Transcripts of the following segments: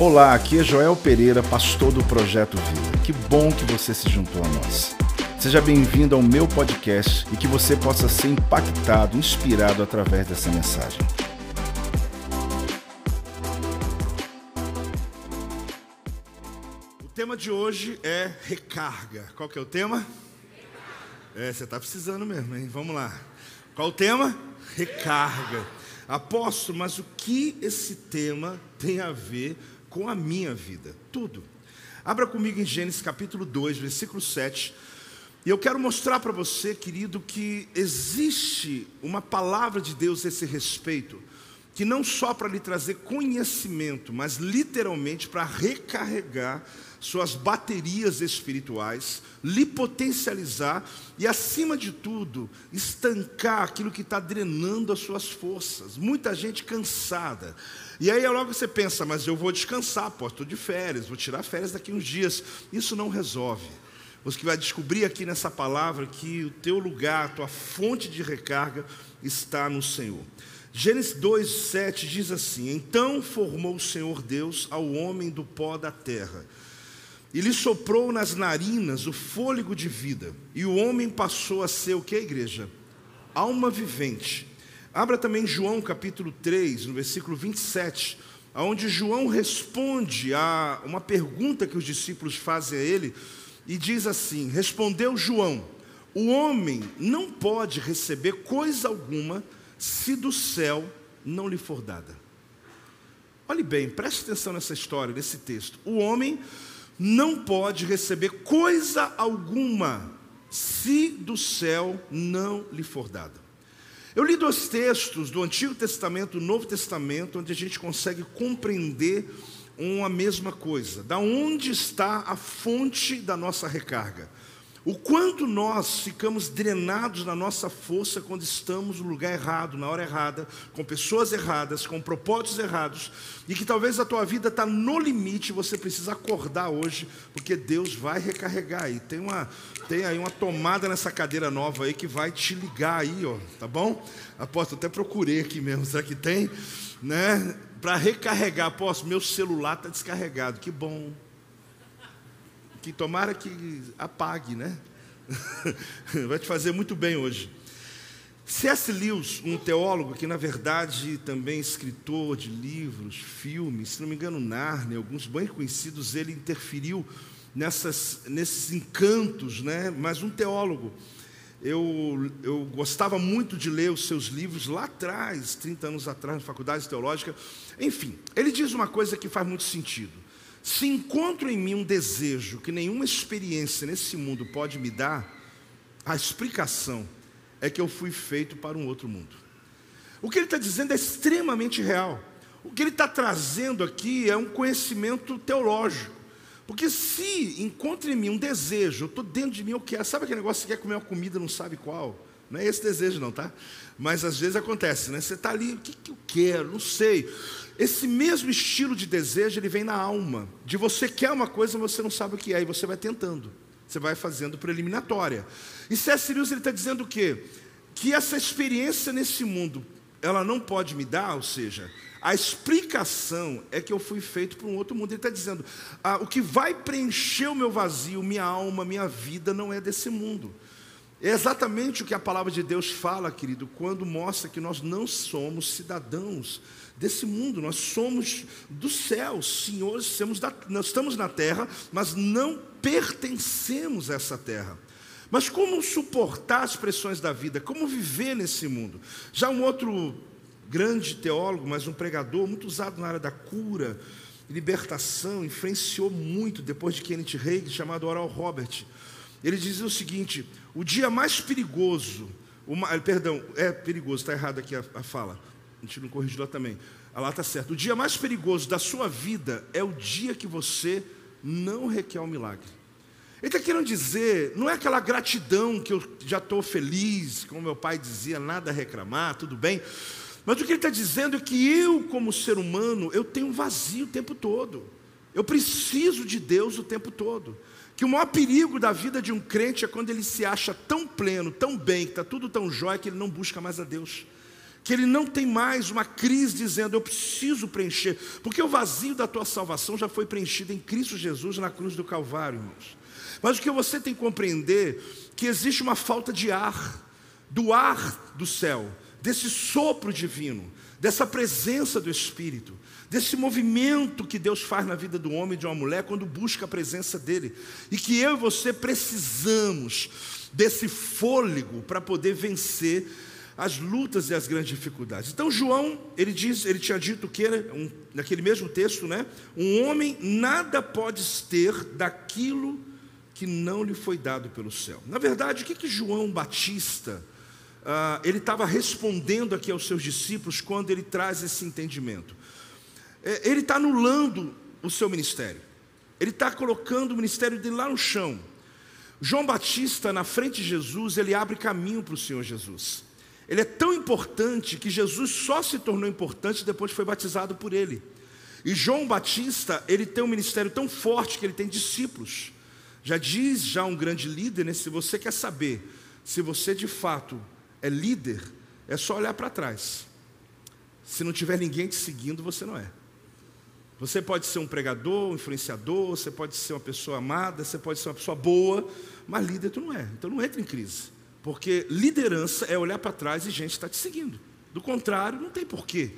Olá, aqui é Joel Pereira, pastor do Projeto Vida. Que bom que você se juntou a nós. Seja bem-vindo ao meu podcast e que você possa ser impactado, inspirado através dessa mensagem. O tema de hoje é recarga. Qual que é o tema? É, você está precisando mesmo, hein? Vamos lá. Qual o tema? Recarga. Apóstolo, mas o que esse tema tem a ver com a minha vida? Tudo. Abra comigo em Gênesis capítulo 2, versículo 7. E eu quero mostrar para você, querido, que existe uma palavra de Deus a esse respeito, que não só para lhe trazer conhecimento, mas literalmente para recarregar suas baterias espirituais, lhe potencializar e, acima de tudo, estancar aquilo que está drenando as suas forças. Muita gente cansada. E aí logo você pensa, mas eu vou descansar, pô, estou de férias, vou tirar férias daqui uns dias. Isso não resolve. Você vai descobrir aqui nessa palavra que o teu lugar, a tua fonte de recarga está no Senhor. Gênesis 2:7 diz assim: Então formou o Senhor Deus ao homem do pó da terra e lhe soprou nas narinas o fôlego de vida, e o homem passou a ser o que, igreja? Alma vivente. Abra também João capítulo 3, no versículo 27, onde João responde a uma pergunta que os discípulos fazem a ele, e diz assim: Respondeu João: O homem não pode receber coisa alguma se do céu não lhe for dada. Olhe bem, preste atenção nessa história, nesse texto. O homem não pode receber coisa alguma se do céu não lhe for dada. Eu li dois textos do Antigo Testamento e do Novo Testamento, onde a gente consegue compreender uma mesma coisa. Da onde está a fonte da nossa recarga? O quanto nós ficamos drenados na nossa força quando estamos no lugar errado, na hora errada, com pessoas erradas, com propósitos errados, e que talvez a tua vida está no limite, você precisa acordar hoje, porque Deus vai recarregar. E tem uma, tem aí uma tomada nessa cadeira nova aí que vai te ligar aí, ó, tá bom? Aposto, até procurei aqui mesmo, será que tem? Né? Para recarregar, aposto, meu celular está descarregado, que bom que tomara que apague, né? Vai te fazer muito bem hoje. C.S. Lewis, um teólogo que, na verdade, também é escritor de livros, filmes, se não me engano, Narnia, alguns bem conhecidos, ele interferiu nessas, nesses encantos, né? mas um teólogo. Eu, eu gostava muito de ler os seus livros lá atrás, 30 anos atrás, na faculdade teológica. Enfim, ele diz uma coisa que faz muito sentido. Se encontro em mim um desejo que nenhuma experiência nesse mundo pode me dar, a explicação é que eu fui feito para um outro mundo. O que ele está dizendo é extremamente real. O que ele está trazendo aqui é um conhecimento teológico. Porque se encontra em mim um desejo, eu estou dentro de mim, eu quero. Sabe aquele negócio que quer comer uma comida não sabe qual? Não é esse desejo, não, tá? Mas às vezes acontece, né? Você está ali, o que, que eu quero? Não sei. Esse mesmo estilo de desejo, ele vem na alma. De você quer uma coisa, você não sabe o que é, e você vai tentando. Você vai fazendo preliminatória. E C.S. Lewis está dizendo o quê? Que essa experiência nesse mundo, ela não pode me dar, ou seja, a explicação é que eu fui feito para um outro mundo. Ele está dizendo: ah, o que vai preencher o meu vazio, minha alma, minha vida, não é desse mundo. É exatamente o que a palavra de Deus fala, querido, quando mostra que nós não somos cidadãos desse mundo, nós somos do céu, senhores, da, nós estamos na terra, mas não pertencemos a essa terra. Mas como suportar as pressões da vida? Como viver nesse mundo? Já um outro grande teólogo, mas um pregador, muito usado na área da cura, libertação, influenciou muito depois de Kenneth Reagan, chamado Oral Robert. Ele dizia o seguinte: o dia mais perigoso, uma, perdão, é perigoso, está errado aqui a, a fala a gente não corrigiu lá também. Ah, lá está certo. O dia mais perigoso da sua vida é o dia que você não requer o um milagre. Ele está querendo dizer, não é aquela gratidão que eu já estou feliz, como meu pai dizia, nada a reclamar, tudo bem. Mas o que ele está dizendo é que eu, como ser humano, eu tenho um vazio o tempo todo. Eu preciso de Deus o tempo todo. Que o maior perigo da vida de um crente é quando ele se acha tão pleno, tão bem, que está tudo tão jóia, que ele não busca mais a Deus que ele não tem mais uma crise dizendo eu preciso preencher, porque o vazio da tua salvação já foi preenchido em Cristo Jesus na cruz do Calvário, irmãos. Mas o que você tem que compreender que existe uma falta de ar, do ar do céu, desse sopro divino, dessa presença do Espírito, desse movimento que Deus faz na vida do homem e de uma mulher quando busca a presença dele, e que eu e você precisamos desse fôlego para poder vencer as lutas e as grandes dificuldades. Então João, ele diz, ele tinha dito que um, naquele mesmo texto, né? Um homem nada pode ter daquilo que não lhe foi dado pelo céu. Na verdade, o que que João Batista ah, ele estava respondendo aqui aos seus discípulos quando ele traz esse entendimento? É, ele está anulando o seu ministério. Ele está colocando o ministério dele lá no chão. João Batista, na frente de Jesus, ele abre caminho para o Senhor Jesus. Ele é tão importante que Jesus só se tornou importante depois que foi batizado por ele. E João Batista, ele tem um ministério tão forte que ele tem discípulos. Já diz já um grande líder, né? se você quer saber se você de fato é líder, é só olhar para trás. Se não tiver ninguém te seguindo, você não é. Você pode ser um pregador, um influenciador, você pode ser uma pessoa amada, você pode ser uma pessoa boa, mas líder tu não é. Então não entra em crise. Porque liderança é olhar para trás e gente está te seguindo. Do contrário, não tem porquê.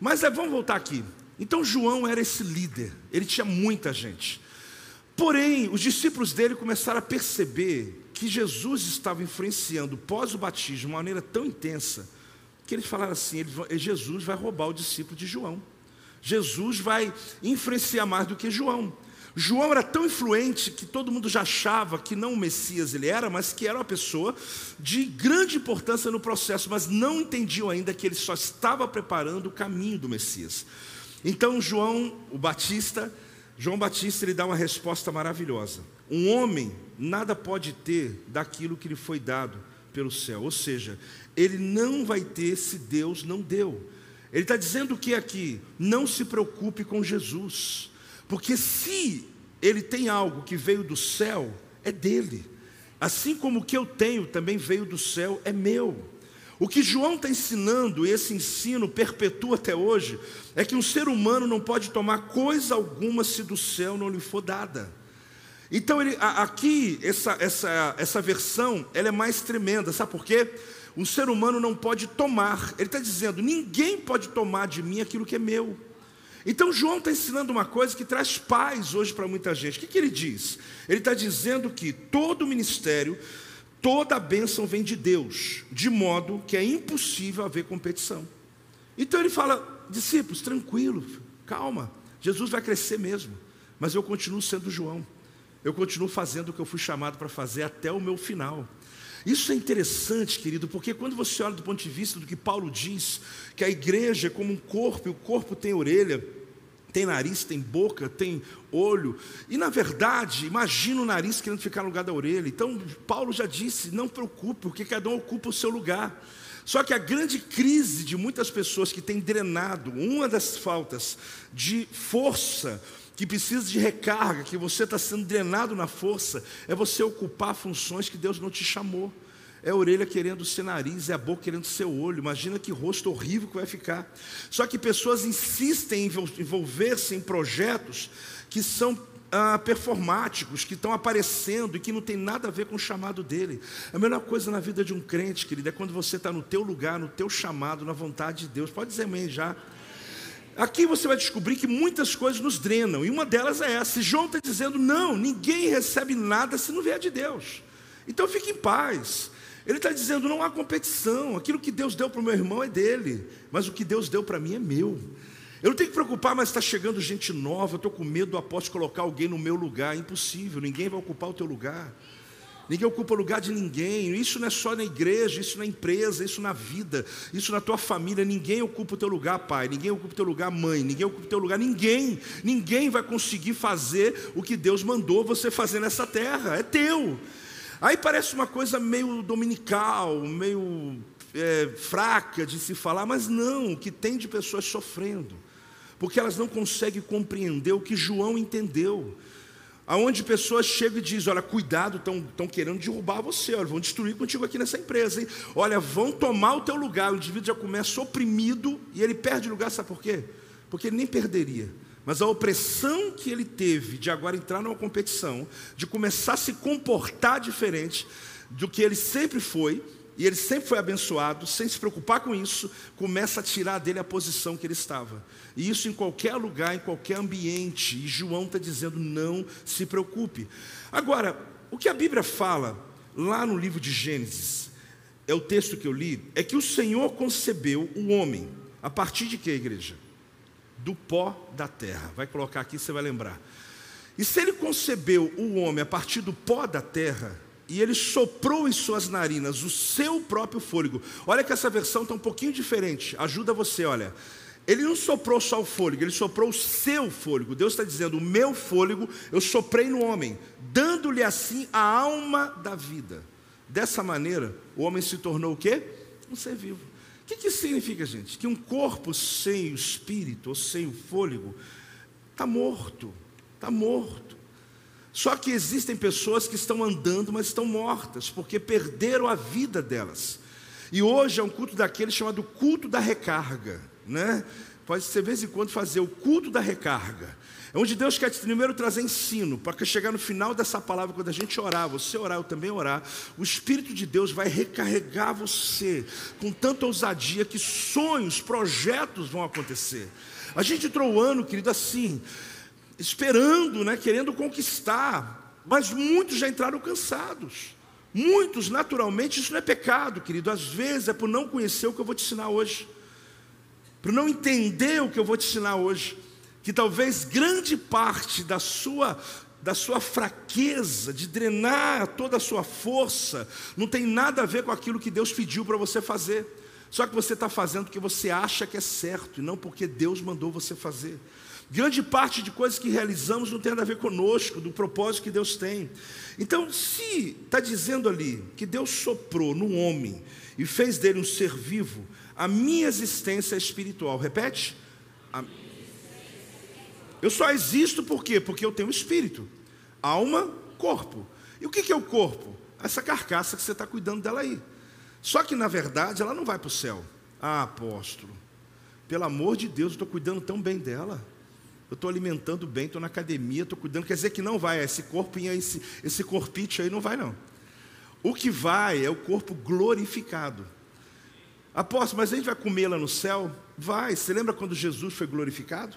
Mas é, vamos voltar aqui. Então João era esse líder, ele tinha muita gente. Porém, os discípulos dele começaram a perceber que Jesus estava influenciando pós o batismo de uma maneira tão intensa que eles falaram assim: Jesus vai roubar o discípulo de João. Jesus vai influenciar mais do que João. João era tão influente que todo mundo já achava que não o Messias ele era, mas que era uma pessoa de grande importância no processo, mas não entendiam ainda que ele só estava preparando o caminho do Messias. Então João, o Batista, João Batista ele dá uma resposta maravilhosa. Um homem nada pode ter daquilo que lhe foi dado pelo céu, ou seja, ele não vai ter se Deus não deu. Ele está dizendo o que aqui? Não se preocupe com Jesus. Porque se ele tem algo que veio do céu, é dele. Assim como o que eu tenho também veio do céu, é meu. O que João está ensinando, e esse ensino perpetua até hoje, é que um ser humano não pode tomar coisa alguma se do céu não lhe for dada. Então, ele, aqui, essa, essa, essa versão, ela é mais tremenda, sabe por quê? Um ser humano não pode tomar, ele está dizendo: ninguém pode tomar de mim aquilo que é meu. Então João está ensinando uma coisa que traz paz hoje para muita gente. O que, que ele diz? Ele está dizendo que todo ministério, toda bênção vem de Deus, de modo que é impossível haver competição. Então ele fala, discípulos, tranquilo, calma, Jesus vai crescer mesmo, mas eu continuo sendo João, eu continuo fazendo o que eu fui chamado para fazer até o meu final. Isso é interessante, querido, porque quando você olha do ponto de vista do que Paulo diz, que a igreja é como um corpo, e o corpo tem orelha, tem nariz, tem boca, tem olho. E na verdade, imagina o nariz querendo ficar no lugar da orelha. Então, Paulo já disse: não preocupe, porque cada um ocupa o seu lugar. Só que a grande crise de muitas pessoas que têm drenado, uma das faltas de força, que precisa de recarga, que você está sendo drenado na força, é você ocupar funções que Deus não te chamou. É a orelha querendo ser nariz, é a boca querendo ser olho. Imagina que rosto horrível que vai ficar. Só que pessoas insistem em envolver-se em projetos que são ah, performáticos, que estão aparecendo e que não tem nada a ver com o chamado dele. A melhor coisa na vida de um crente, querido, é quando você está no teu lugar, no teu chamado, na vontade de Deus. Pode dizer amém já. Aqui você vai descobrir que muitas coisas nos drenam, e uma delas é essa. E João está dizendo: não, ninguém recebe nada se não vier de Deus. Então fique em paz. Ele está dizendo: não há competição, aquilo que Deus deu para o meu irmão é dele, mas o que Deus deu para mim é meu. Eu não tenho que preocupar, mas está chegando gente nova, eu estou com medo do apóstolo colocar alguém no meu lugar. É impossível, ninguém vai ocupar o teu lugar. Ninguém ocupa o lugar de ninguém. Isso não é só na igreja, isso na empresa, isso na vida, isso na tua família. Ninguém ocupa o teu lugar, pai. Ninguém ocupa o teu lugar, mãe. Ninguém ocupa o teu lugar, ninguém. Ninguém vai conseguir fazer o que Deus mandou você fazer nessa terra. É teu. Aí parece uma coisa meio dominical, meio é, fraca de se falar, mas não, o que tem de pessoas sofrendo, porque elas não conseguem compreender o que João entendeu. Aonde pessoas chegam e dizem: Olha, cuidado, estão querendo derrubar você, olha, vão destruir contigo aqui nessa empresa, hein? Olha, vão tomar o teu lugar. O indivíduo já começa oprimido e ele perde lugar, sabe por quê? Porque ele nem perderia. Mas a opressão que ele teve de agora entrar numa competição, de começar a se comportar diferente do que ele sempre foi, e ele sempre foi abençoado, sem se preocupar com isso, começa a tirar dele a posição que ele estava. E isso em qualquer lugar, em qualquer ambiente. E João está dizendo: não se preocupe. Agora, o que a Bíblia fala lá no livro de Gênesis, é o texto que eu li, é que o Senhor concebeu o homem. A partir de que, igreja? Do pó da terra. Vai colocar aqui, você vai lembrar. E se ele concebeu o homem a partir do pó da terra, e ele soprou em suas narinas o seu próprio fôlego. Olha que essa versão está um pouquinho diferente. Ajuda você, olha. Ele não soprou só o fôlego, ele soprou o seu fôlego. Deus está dizendo: o meu fôlego eu soprei no homem, dando-lhe assim a alma da vida. Dessa maneira, o homem se tornou o quê? Um ser vivo. O que, que significa, gente? Que um corpo sem o espírito ou sem o fôlego está morto, está morto. Só que existem pessoas que estão andando, mas estão mortas, porque perderam a vida delas. E hoje é um culto daquele chamado culto da recarga, né? Pode ser de vez em quando fazer o culto da recarga. É onde Deus quer primeiro trazer ensino, para que chegar no final dessa palavra, quando a gente orar, você orar, eu também orar, o Espírito de Deus vai recarregar você com tanta ousadia que sonhos, projetos vão acontecer. A gente entrou o ano, querido, assim, esperando, né, querendo conquistar, mas muitos já entraram cansados. Muitos, naturalmente, isso não é pecado, querido. Às vezes é por não conhecer o que eu vou te ensinar hoje, por não entender o que eu vou te ensinar hoje, que talvez grande parte da sua da sua fraqueza, de drenar toda a sua força, não tem nada a ver com aquilo que Deus pediu para você fazer. Só que você está fazendo porque você acha que é certo e não porque Deus mandou você fazer. Grande parte de coisas que realizamos não tem nada a ver conosco, do propósito que Deus tem. Então, se está dizendo ali que Deus soprou no homem e fez dele um ser vivo, a minha existência é espiritual. Repete? A... Eu só existo por quê? Porque eu tenho espírito, alma, corpo. E o que é o corpo? Essa carcaça que você está cuidando dela aí. Só que, na verdade, ela não vai para o céu. Ah, apóstolo, pelo amor de Deus, eu estou cuidando tão bem dela eu estou alimentando bem, estou na academia, estou cuidando. Quer dizer que não vai, esse corpinho, esse, esse corpite aí não vai, não. O que vai é o corpo glorificado. Apóstolo, mas a gente vai comê-la no céu? Vai. Você lembra quando Jesus foi glorificado?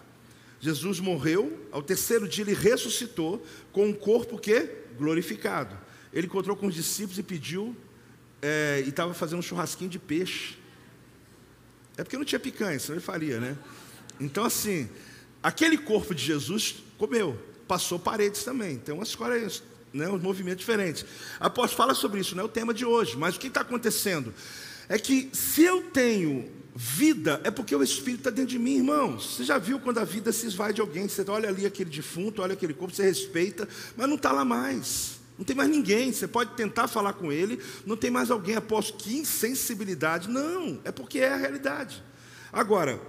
Jesus morreu, ao terceiro dia ele ressuscitou com um corpo que glorificado. Ele encontrou com os discípulos e pediu, é, e estava fazendo um churrasquinho de peixe. É porque não tinha picanha, senão ele faria, né? Então, assim, Aquele corpo de Jesus comeu, passou paredes também. Tem umas histórias, né, uns movimentos diferentes. Após fala sobre isso, não é o tema de hoje, mas o que está acontecendo? É que se eu tenho vida, é porque o Espírito está dentro de mim, irmãos. Você já viu quando a vida se esvai de alguém? Você olha ali aquele defunto, olha aquele corpo, você respeita, mas não está lá mais. Não tem mais ninguém. Você pode tentar falar com ele, não tem mais alguém. Após que insensibilidade. Não, é porque é a realidade. Agora,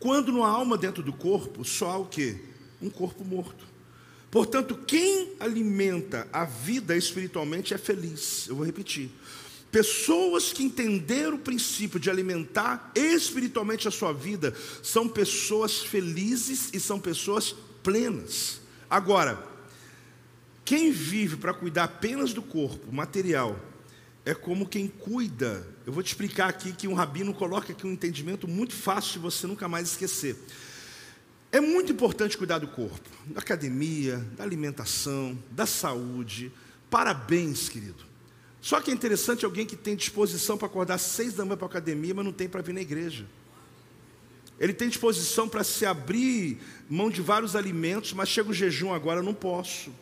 Quando não há alma dentro do corpo, só há o quê? Um corpo morto. Portanto, quem alimenta a vida espiritualmente é feliz. Eu vou repetir. Pessoas que entenderam o princípio de alimentar espiritualmente a sua vida são pessoas felizes e são pessoas plenas. Agora, quem vive para cuidar apenas do corpo material é como quem cuida. Eu vou te explicar aqui que um rabino coloca aqui um entendimento muito fácil de você nunca mais esquecer. É muito importante cuidar do corpo, da academia, da alimentação, da saúde. Parabéns, querido. Só que é interessante alguém que tem disposição para acordar às seis da manhã para a academia, mas não tem para vir na igreja. Ele tem disposição para se abrir mão de vários alimentos, mas chega o jejum agora, eu não posso.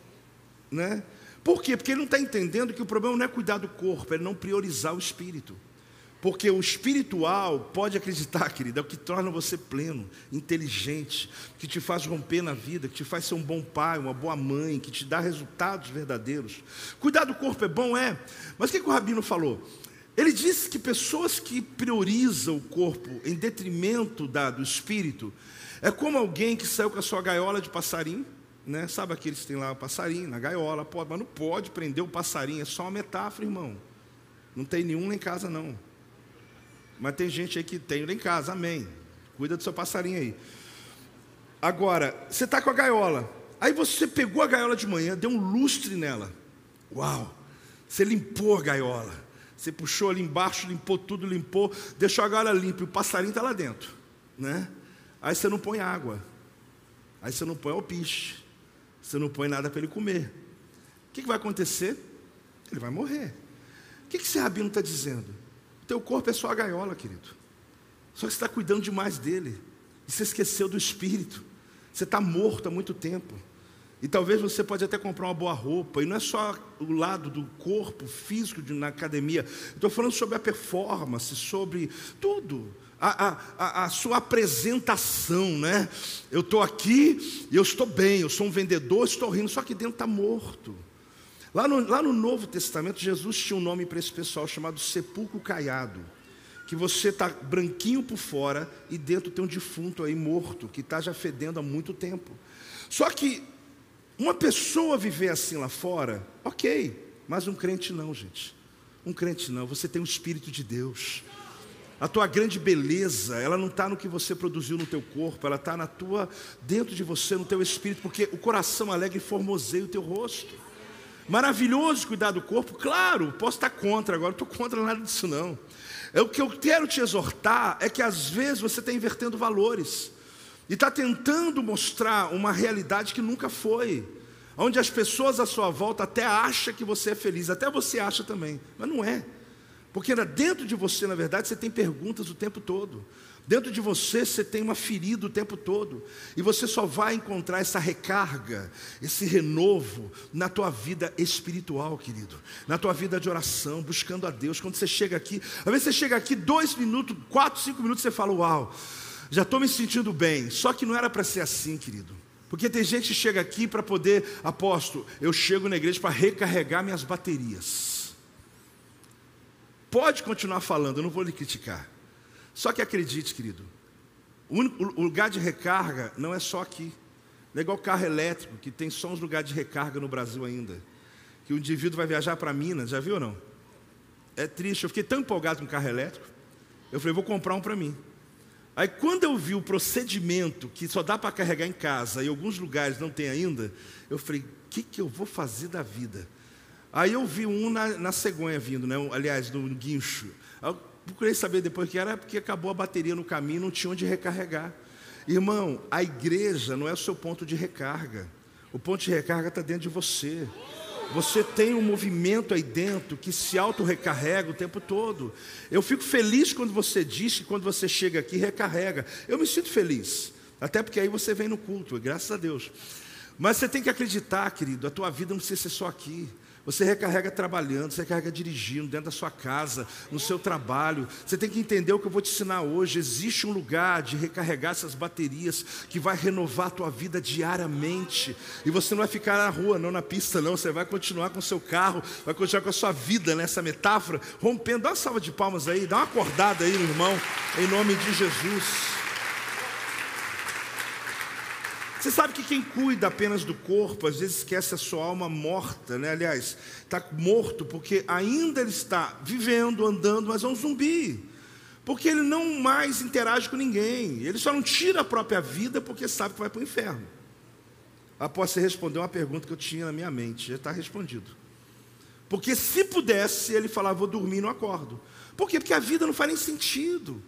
Né? Por quê? Porque ele não está entendendo que o problema não é cuidar do corpo, é não priorizar o espírito. Porque o espiritual, pode acreditar, querida, é o que torna você pleno, inteligente, que te faz romper na vida, que te faz ser um bom pai, uma boa mãe, que te dá resultados verdadeiros. Cuidar do corpo é bom, é. Mas o que, que o Rabino falou? Ele diz que pessoas que priorizam o corpo em detrimento da, do espírito é como alguém que saiu com a sua gaiola de passarinho, né? Sabe aqueles que tem lá o passarinho na gaiola, pode, mas não pode prender o passarinho, é só uma metáfora, irmão. Não tem nenhum lá em casa não. Mas tem gente aí que tem lá em casa, amém. Cuida do seu passarinho aí. Agora, você está com a gaiola. Aí você pegou a gaiola de manhã, deu um lustre nela. Uau! Você limpou a gaiola. Você puxou ali embaixo, limpou tudo, limpou, deixou a gaiola limpa e o passarinho está lá dentro. Né? Aí você não põe água. Aí você não põe alpiche. Você não põe nada para ele comer. O que, que vai acontecer? Ele vai morrer. O que, que esse rabino está dizendo? Teu corpo é só a gaiola, querido. Só que você está cuidando demais dele. E você esqueceu do espírito. Você está morto há muito tempo. E talvez você pode até comprar uma boa roupa. E não é só o lado do corpo físico de, na academia. Estou falando sobre a performance, sobre tudo. A, a, a, sua apresentação, né? Eu estou aqui eu estou bem, eu sou um vendedor, estou rindo, só que dentro está morto. Lá no, lá no Novo Testamento, Jesus tinha um nome para esse pessoal chamado sepulcro caiado que você está branquinho por fora e dentro tem um defunto aí morto, que está já fedendo há muito tempo. Só que uma pessoa viver assim lá fora, ok, mas um crente não, gente. Um crente não, você tem o Espírito de Deus. A tua grande beleza, ela não está no que você produziu no teu corpo, ela está na tua, dentro de você, no teu espírito, porque o coração alegre formoseia o teu rosto. Maravilhoso cuidar do corpo, claro, posso estar contra agora, estou contra nada disso não. É, o que eu quero te exortar é que às vezes você está invertendo valores e está tentando mostrar uma realidade que nunca foi, onde as pessoas à sua volta até acham que você é feliz, até você acha também, mas não é, porque dentro de você, na verdade, você tem perguntas o tempo todo. Dentro de você, você tem uma ferida o tempo todo. E você só vai encontrar essa recarga, esse renovo na tua vida espiritual, querido. Na tua vida de oração, buscando a Deus. Quando você chega aqui, às vezes você chega aqui dois minutos, quatro, cinco minutos, você fala, uau, já estou me sentindo bem. Só que não era para ser assim, querido. Porque tem gente que chega aqui para poder, apóstolo, eu chego na igreja para recarregar minhas baterias. Pode continuar falando, eu não vou lhe criticar. Só que acredite, querido, o, lugar de recarga não é só aqui. Não é igual carro elétrico, que tem só uns lugares de recarga no Brasil ainda. Que o indivíduo vai viajar para Minas, já viu ou não? É triste, eu fiquei tão empolgado com carro elétrico, eu falei, vou comprar um para mim. Aí quando eu vi o procedimento que só dá para carregar em casa e alguns lugares não tem ainda, eu falei, o que, que eu vou fazer da vida? Aí eu vi um na, na cegonha vindo, né? aliás, no guincho. Procurei saber depois que era porque acabou a bateria no caminho, não tinha onde recarregar. Irmão, a igreja não é o seu ponto de recarga. O ponto de recarga está dentro de você. Você tem um movimento aí dentro que se auto-recarrega o tempo todo. Eu fico feliz quando você diz que quando você chega aqui recarrega. Eu me sinto feliz. Até porque aí você vem no culto, graças a Deus. Mas você tem que acreditar, querido, a tua vida não precisa ser só aqui. Você recarrega trabalhando, você recarrega dirigindo, dentro da sua casa, no seu trabalho. Você tem que entender o que eu vou te ensinar hoje. Existe um lugar de recarregar essas baterias que vai renovar a tua vida diariamente. E você não vai ficar na rua, não na pista, não. Você vai continuar com o seu carro, vai continuar com a sua vida nessa metáfora, rompendo. Dá uma salva de palmas aí, dá uma acordada aí, meu irmão, em nome de Jesus. Você sabe que quem cuida apenas do corpo, às vezes esquece a sua alma morta, né? Aliás, está morto porque ainda ele está vivendo, andando, mas é um zumbi. Porque ele não mais interage com ninguém. Ele só não tira a própria vida porque sabe que vai para o inferno. Após você responder uma pergunta que eu tinha na minha mente, já está respondido. Porque se pudesse, ele falava, vou dormir e não acordo. Por quê? Porque a vida não faz nem sentido.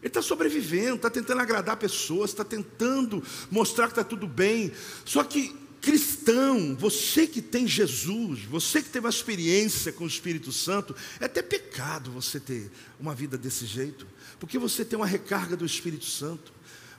Ele está sobrevivendo, está tentando agradar pessoas, está tentando mostrar que está tudo bem. Só que cristão, você que tem Jesus, você que teve uma experiência com o Espírito Santo, é até pecado você ter uma vida desse jeito, porque você tem uma recarga do Espírito Santo,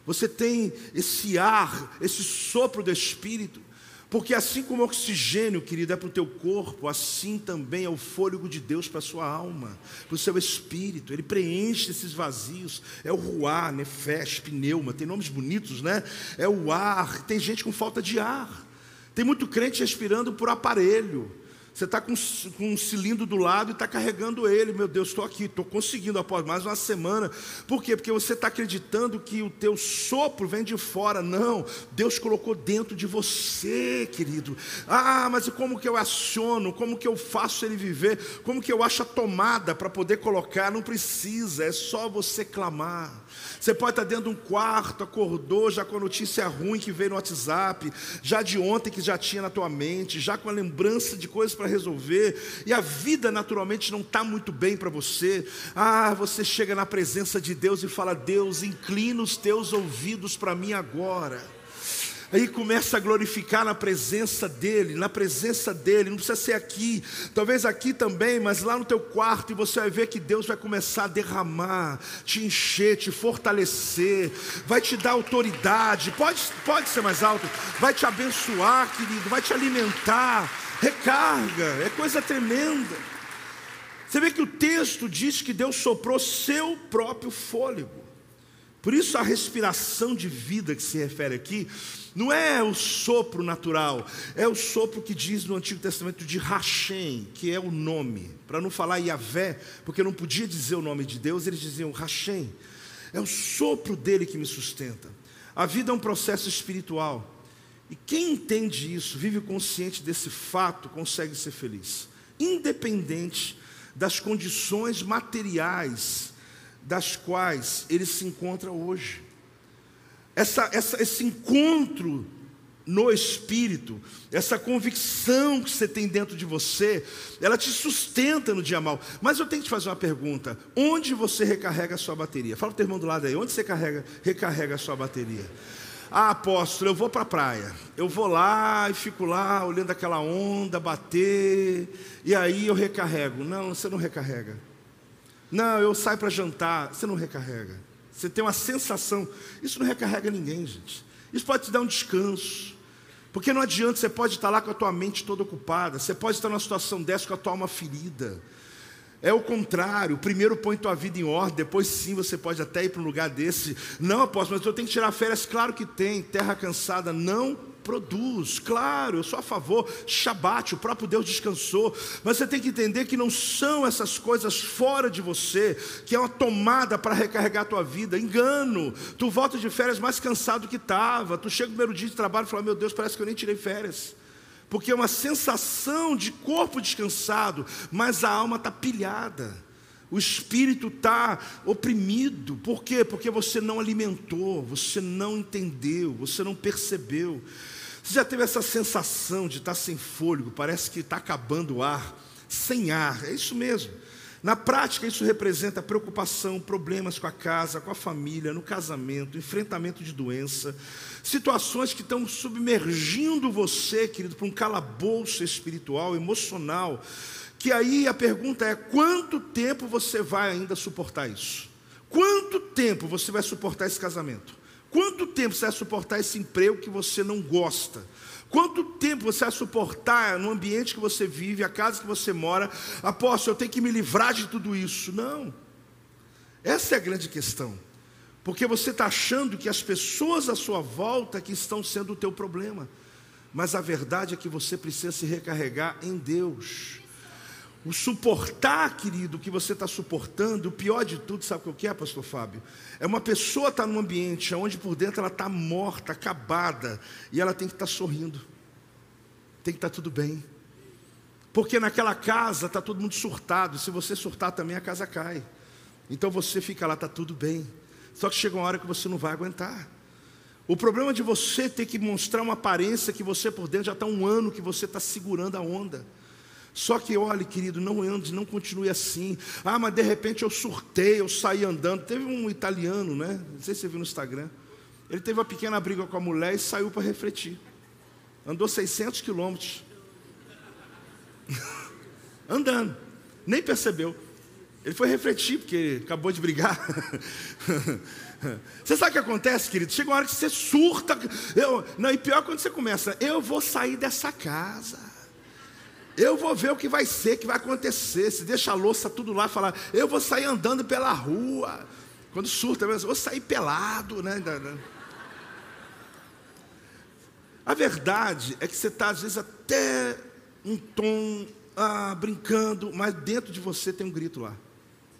você tem esse ar, esse sopro do Espírito. Porque assim como o oxigênio, querido, é para o teu corpo, assim também é o fôlego de Deus para a sua alma, para o seu espírito. Ele preenche esses vazios. É o ruá, nefesh, pneuma, tem nomes bonitos, né? É o ar. Tem gente com falta de ar. Tem muito crente respirando por aparelho. Você está com, com, um cilindro do lado e está carregando ele. Meu Deus, estou aqui, estou conseguindo após mais uma semana. Por quê? Porque você está acreditando que o teu sopro vem de fora. Não, Deus colocou dentro de você, querido. Ah, mas como que eu aciono? Como que eu faço ele viver? Como que eu acho a tomada para poder colocar? Não precisa, é só você clamar. Você pode estar dentro de um quarto, acordou já com a notícia ruim que veio no WhatsApp, já de ontem que já tinha na tua mente, já com a lembrança de coisas para resolver, e a vida naturalmente não está muito bem para você. Ah, você chega na presença de Deus e fala: Deus, inclina os teus ouvidos para mim agora. Aí começa a glorificar na presença dEle, na presença dEle, não precisa ser aqui, talvez aqui também, mas lá no teu quarto, e você vai ver que Deus vai começar a derramar, te encher, te fortalecer, vai te dar autoridade, pode, pode ser mais alto, vai te abençoar, querido, vai te alimentar, recarga, é coisa tremenda. Você vê que o texto diz que Deus soprou seu próprio fôlego. Por isso a respiração de vida que se refere aqui não é o sopro natural, é o sopro que diz no Antigo Testamento de Hashem, que é o nome. Para não falar Yahvé, porque não podia dizer o nome de Deus, eles diziam Hashem. É o sopro dele que me sustenta. A vida é um processo espiritual. E quem entende isso, vive consciente desse fato, consegue ser feliz, independente das condições materiais das quais ele se encontra hoje. Essa, essa, esse encontro no Espírito, essa convicção que você tem dentro de você, ela te sustenta no dia mal. Mas eu tenho que te fazer uma pergunta: onde você recarrega a sua bateria? Fala o teu irmão do lado aí, onde você carrega, recarrega a sua bateria? Ah, apóstolo, eu vou para a praia. Eu vou lá e fico lá olhando aquela onda bater, e aí eu recarrego. Não, você não recarrega. Não, eu saio para jantar, você não recarrega. Você tem uma sensação, isso não recarrega ninguém, gente. Isso pode te dar um descanso. Porque não adianta, você pode estar lá com a tua mente toda ocupada, você pode estar numa situação dessa com a tua alma ferida. É o contrário, primeiro põe tua vida em ordem, depois sim você pode até ir para um lugar desse. Não, apóstolo, mas eu tenho que tirar férias. Claro que tem, terra cansada não produz. Claro, eu sou a favor. Shabat, o próprio Deus descansou. Mas você tem que entender que não são essas coisas fora de você, que é uma tomada para recarregar a tua vida. Engano. Tu volta de férias mais cansado que estava. Tu chega no primeiro dia de trabalho e fala: Meu Deus, parece que eu nem tirei férias porque é uma sensação de corpo descansado, mas a alma está pilhada, o espírito está oprimido, por quê? Porque você não alimentou, você não entendeu, você não percebeu. Você já teve essa sensação de estar tá sem fôlego, parece que está acabando o ar, sem ar, é isso mesmo. Na prática, isso representa preocupação, problemas com a casa, com a família, no casamento, enfrentamento de doença, situações que estão submergindo você, querido, para um calabouço espiritual, emocional. Que aí a pergunta é: quanto tempo você vai ainda suportar isso? Quanto tempo você vai suportar esse casamento? Quanto tempo você vai suportar esse emprego que você não gosta? Quanto tempo você vai suportar no ambiente que você vive, a casa que você mora? Apóstolo, eu tenho que me livrar de tudo isso. Não. Essa é a grande questão. Porque você está achando que as pessoas à sua volta que estão sendo o teu problema. Mas a verdade é que você precisa se recarregar em Deus. O suportar, querido, o que você está suportando, o pior de tudo, sabe o que é, pastor Fábio? É uma pessoa estar tá num ambiente onde por dentro ela está morta, acabada, e ela tem que estar tá sorrindo, tem que estar tá tudo bem. Porque naquela casa está todo mundo surtado, se você surtar também a casa cai. Então você fica lá, está tudo bem. Só que chega uma hora que você não vai aguentar. O problema de você ter que mostrar uma aparência que você por dentro já está um ano que você está segurando a onda. Só que olhe, querido, não ande, não continue assim. Ah, mas de repente eu surtei, eu saí andando. Teve um italiano, né? Não sei se você viu no Instagram. Ele teve uma pequena briga com a mulher e saiu para refletir. Andou 600 quilômetros. Andando. Nem percebeu. Ele foi refletir, porque acabou de brigar. Você sabe o que acontece, querido? Chega uma hora que você surta. Eu, não, e pior quando você começa, eu vou sair dessa casa. Eu vou ver o que vai ser, o que vai acontecer. Se deixa a louça tudo lá, falar, eu vou sair andando pela rua. Quando surta, eu vou sair pelado, né? A verdade é que você está, às vezes, até um tom ah, brincando, mas dentro de você tem um grito lá.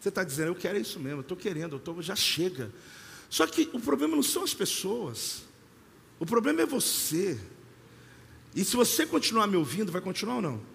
Você está dizendo, eu quero isso mesmo, eu estou querendo, eu tô, já chega. Só que o problema não são as pessoas, o problema é você. E se você continuar me ouvindo, vai continuar ou não?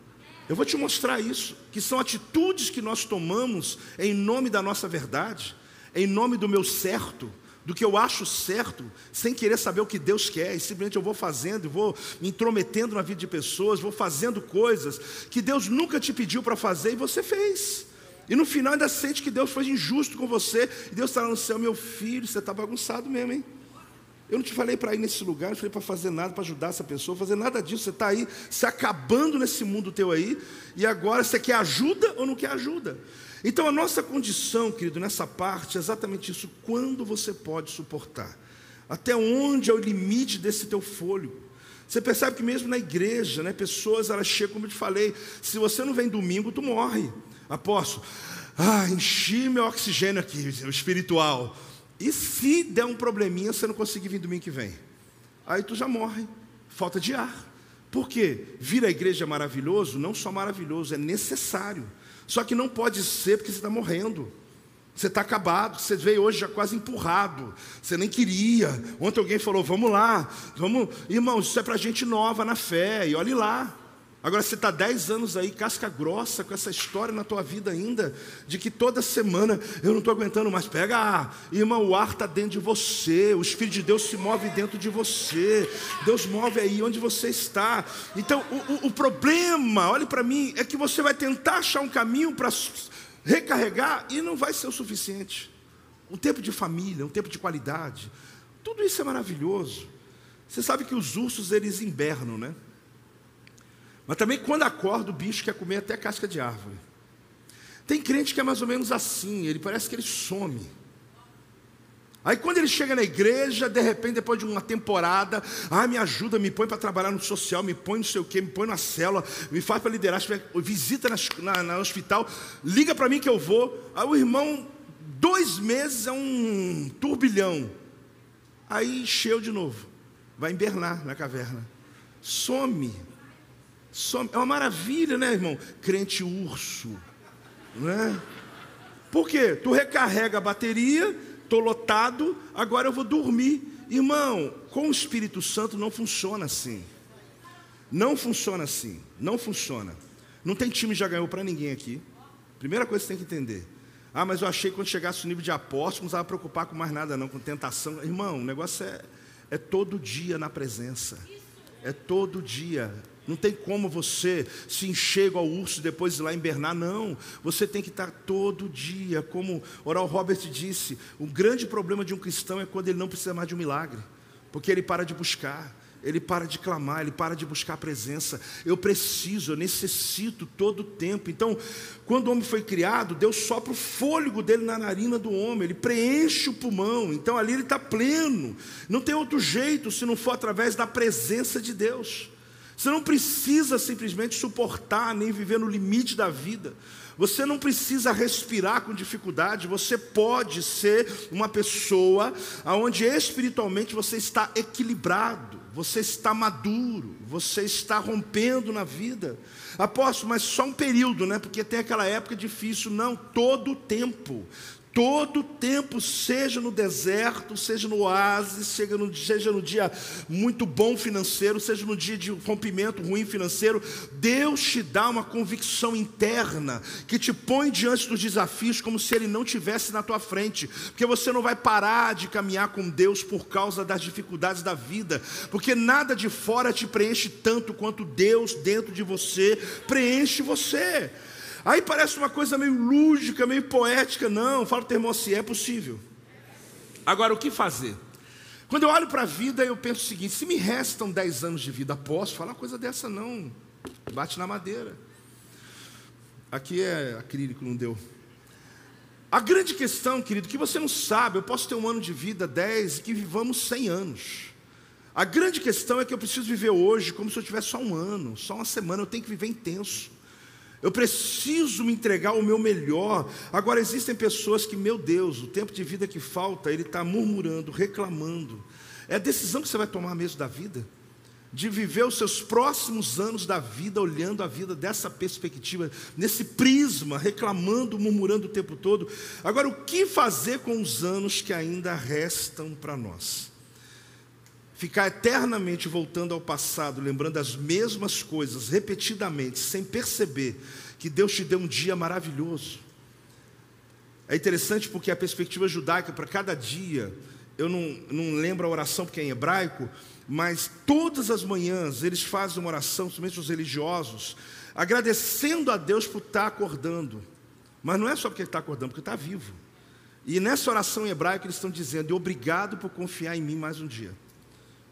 Eu vou te mostrar isso, que são atitudes que nós tomamos em nome da nossa verdade, em nome do meu certo, do que eu acho certo, sem querer saber o que Deus quer, e simplesmente eu vou fazendo, vou me intrometendo na vida de pessoas, vou fazendo coisas que Deus nunca te pediu para fazer e você fez. E no final ainda sente que Deus foi injusto com você, e Deus está lá no céu, meu filho, você está bagunçado mesmo, hein? Eu não te falei para ir nesse lugar, não falei para fazer nada, para ajudar essa pessoa, fazer nada disso. Você está aí se acabando nesse mundo teu aí, e agora você quer ajuda ou não quer ajuda? Então a nossa condição, querido, nessa parte é exatamente isso. Quando você pode suportar? Até onde é o limite desse teu fôlego? Você percebe que mesmo na igreja, né, pessoas elas chegam, como eu te falei, se você não vem domingo, tu morre. Apóstolo, ah, enchi meu oxigênio aqui, o espiritual. E se der um probleminha, você não conseguir vir domingo que vem? Aí tu já morre, falta de ar. Por quê? Vir à igreja é maravilhoso, não só maravilhoso, é necessário. Só que não pode ser porque você está morrendo. Você está acabado, você veio hoje já quase empurrado, você nem queria. Ontem alguém falou: vamos lá, vamos, irmãos, isso é para gente nova na fé, e olhe lá. Agora você está dez anos aí, casca grossa, com essa história na tua vida ainda, de que toda semana eu não estou aguentando mais. Pega, irmão, o ar está dentro de você, o Espírito de Deus se move dentro de você, Deus move aí onde você está. Então, o, o, o problema, olhe para mim, é que você vai tentar achar um caminho para recarregar e não vai ser o suficiente. Um tempo de família, um tempo de qualidade, tudo isso é maravilhoso. Você sabe que os ursos eles invernam, né? Mas também quando acorda, o bicho quer comer até casca de árvore. Tem crente que é mais ou menos assim, ele parece que ele some. Aí quando ele chega na igreja, de repente, depois de uma temporada, ah, me ajuda, me põe para trabalhar no social, me põe não sei o quê, me põe na célula, me faz para liderar, visita na, hospital, liga para mim que eu vou. Aí o irmão, dois meses é um turbilhão. Aí encheu de novo, vai invernar na caverna, some. É uma maravilha, né, irmão? Crente urso, né? Por quê? Tu recarrega a bateria, estou lotado, agora eu vou dormir. Irmão, com o Espírito Santo não funciona assim. Não funciona assim. Não funciona. Não tem time já ganhou para ninguém aqui. Primeira coisa que você tem que entender. Ah, mas eu achei que quando chegasse o nível de apóstolo, não precisava preocupar com mais nada, não, com tentação. Irmão, o negócio é, é todo dia na presença. É todo dia. Não tem como você se enxerga ao urso e depois ir lá invernar, não. Você tem que estar todo dia, como Oral Robert disse, o grande problema de um cristão é quando ele não precisa mais de um milagre, porque ele para de buscar, ele para de clamar, ele para de buscar a presença. Eu preciso, eu necessito todo o tempo. Então, quando o homem foi criado, Deus sopra o fôlego dele na narina do homem, ele preenche o pulmão, então ali ele está pleno. Não tem outro jeito se não for através da presença de Deus. Você não precisa simplesmente suportar nem viver no limite da vida. Você não precisa respirar com dificuldade, você pode ser uma pessoa onde espiritualmente você está equilibrado, você está maduro, você está rompendo na vida. Apóstolo, mas só um período, né? Porque tem aquela época difícil, não, todo o tempo todo tempo, seja no deserto, seja no oásis, seja no, seja no dia muito bom financeiro, seja no dia de rompimento ruim financeiro, Deus te dá uma convicção interna que te põe diante dos desafios como se Ele não tivesse na tua frente, porque você não vai parar de caminhar com Deus por causa das dificuldades da vida, porque nada de fora te preenche tanto quanto Deus dentro de você preenche você. Aí parece uma coisa meio lúdica, meio poética. Não, fala termo assim, é possível. Agora, o que fazer? Quando eu olho para a vida, eu penso o seguinte: se me restam 10 anos de vida, posso falar coisa dessa? Não. Bate na madeira. Aqui é acrílico, não deu. A grande questão, querido, que você não sabe, eu posso ter um ano de vida, 10, e que vivamos 100 anos. A grande questão é que eu preciso viver hoje como se eu tivesse só um ano, só uma semana, eu tenho que viver intenso. Eu preciso me entregar o meu melhor. Agora, existem pessoas que, meu Deus, o tempo de vida que falta, ele está murmurando, reclamando. É a decisão que você vai tomar mesmo da vida. de viver os seus próximos anos da vida olhando a vida dessa perspectiva, nesse prisma, reclamando, murmurando o tempo todo. Agora, o que fazer com os anos que ainda restam para nós? Ficar eternamente voltando ao passado, lembrando as mesmas coisas repetidamente, sem perceber que Deus te deu um dia maravilhoso. É interessante porque a perspectiva judaica, para cada dia, eu não, não lembro a oração porque é em hebraico, mas todas as manhãs eles fazem uma oração, principalmente os religiosos, agradecendo a Deus por estar acordando. Mas não é só porque ele está acordando, porque está vivo. E nessa oração em hebraico eles estão dizendo: Obrigado por confiar em mim mais um dia.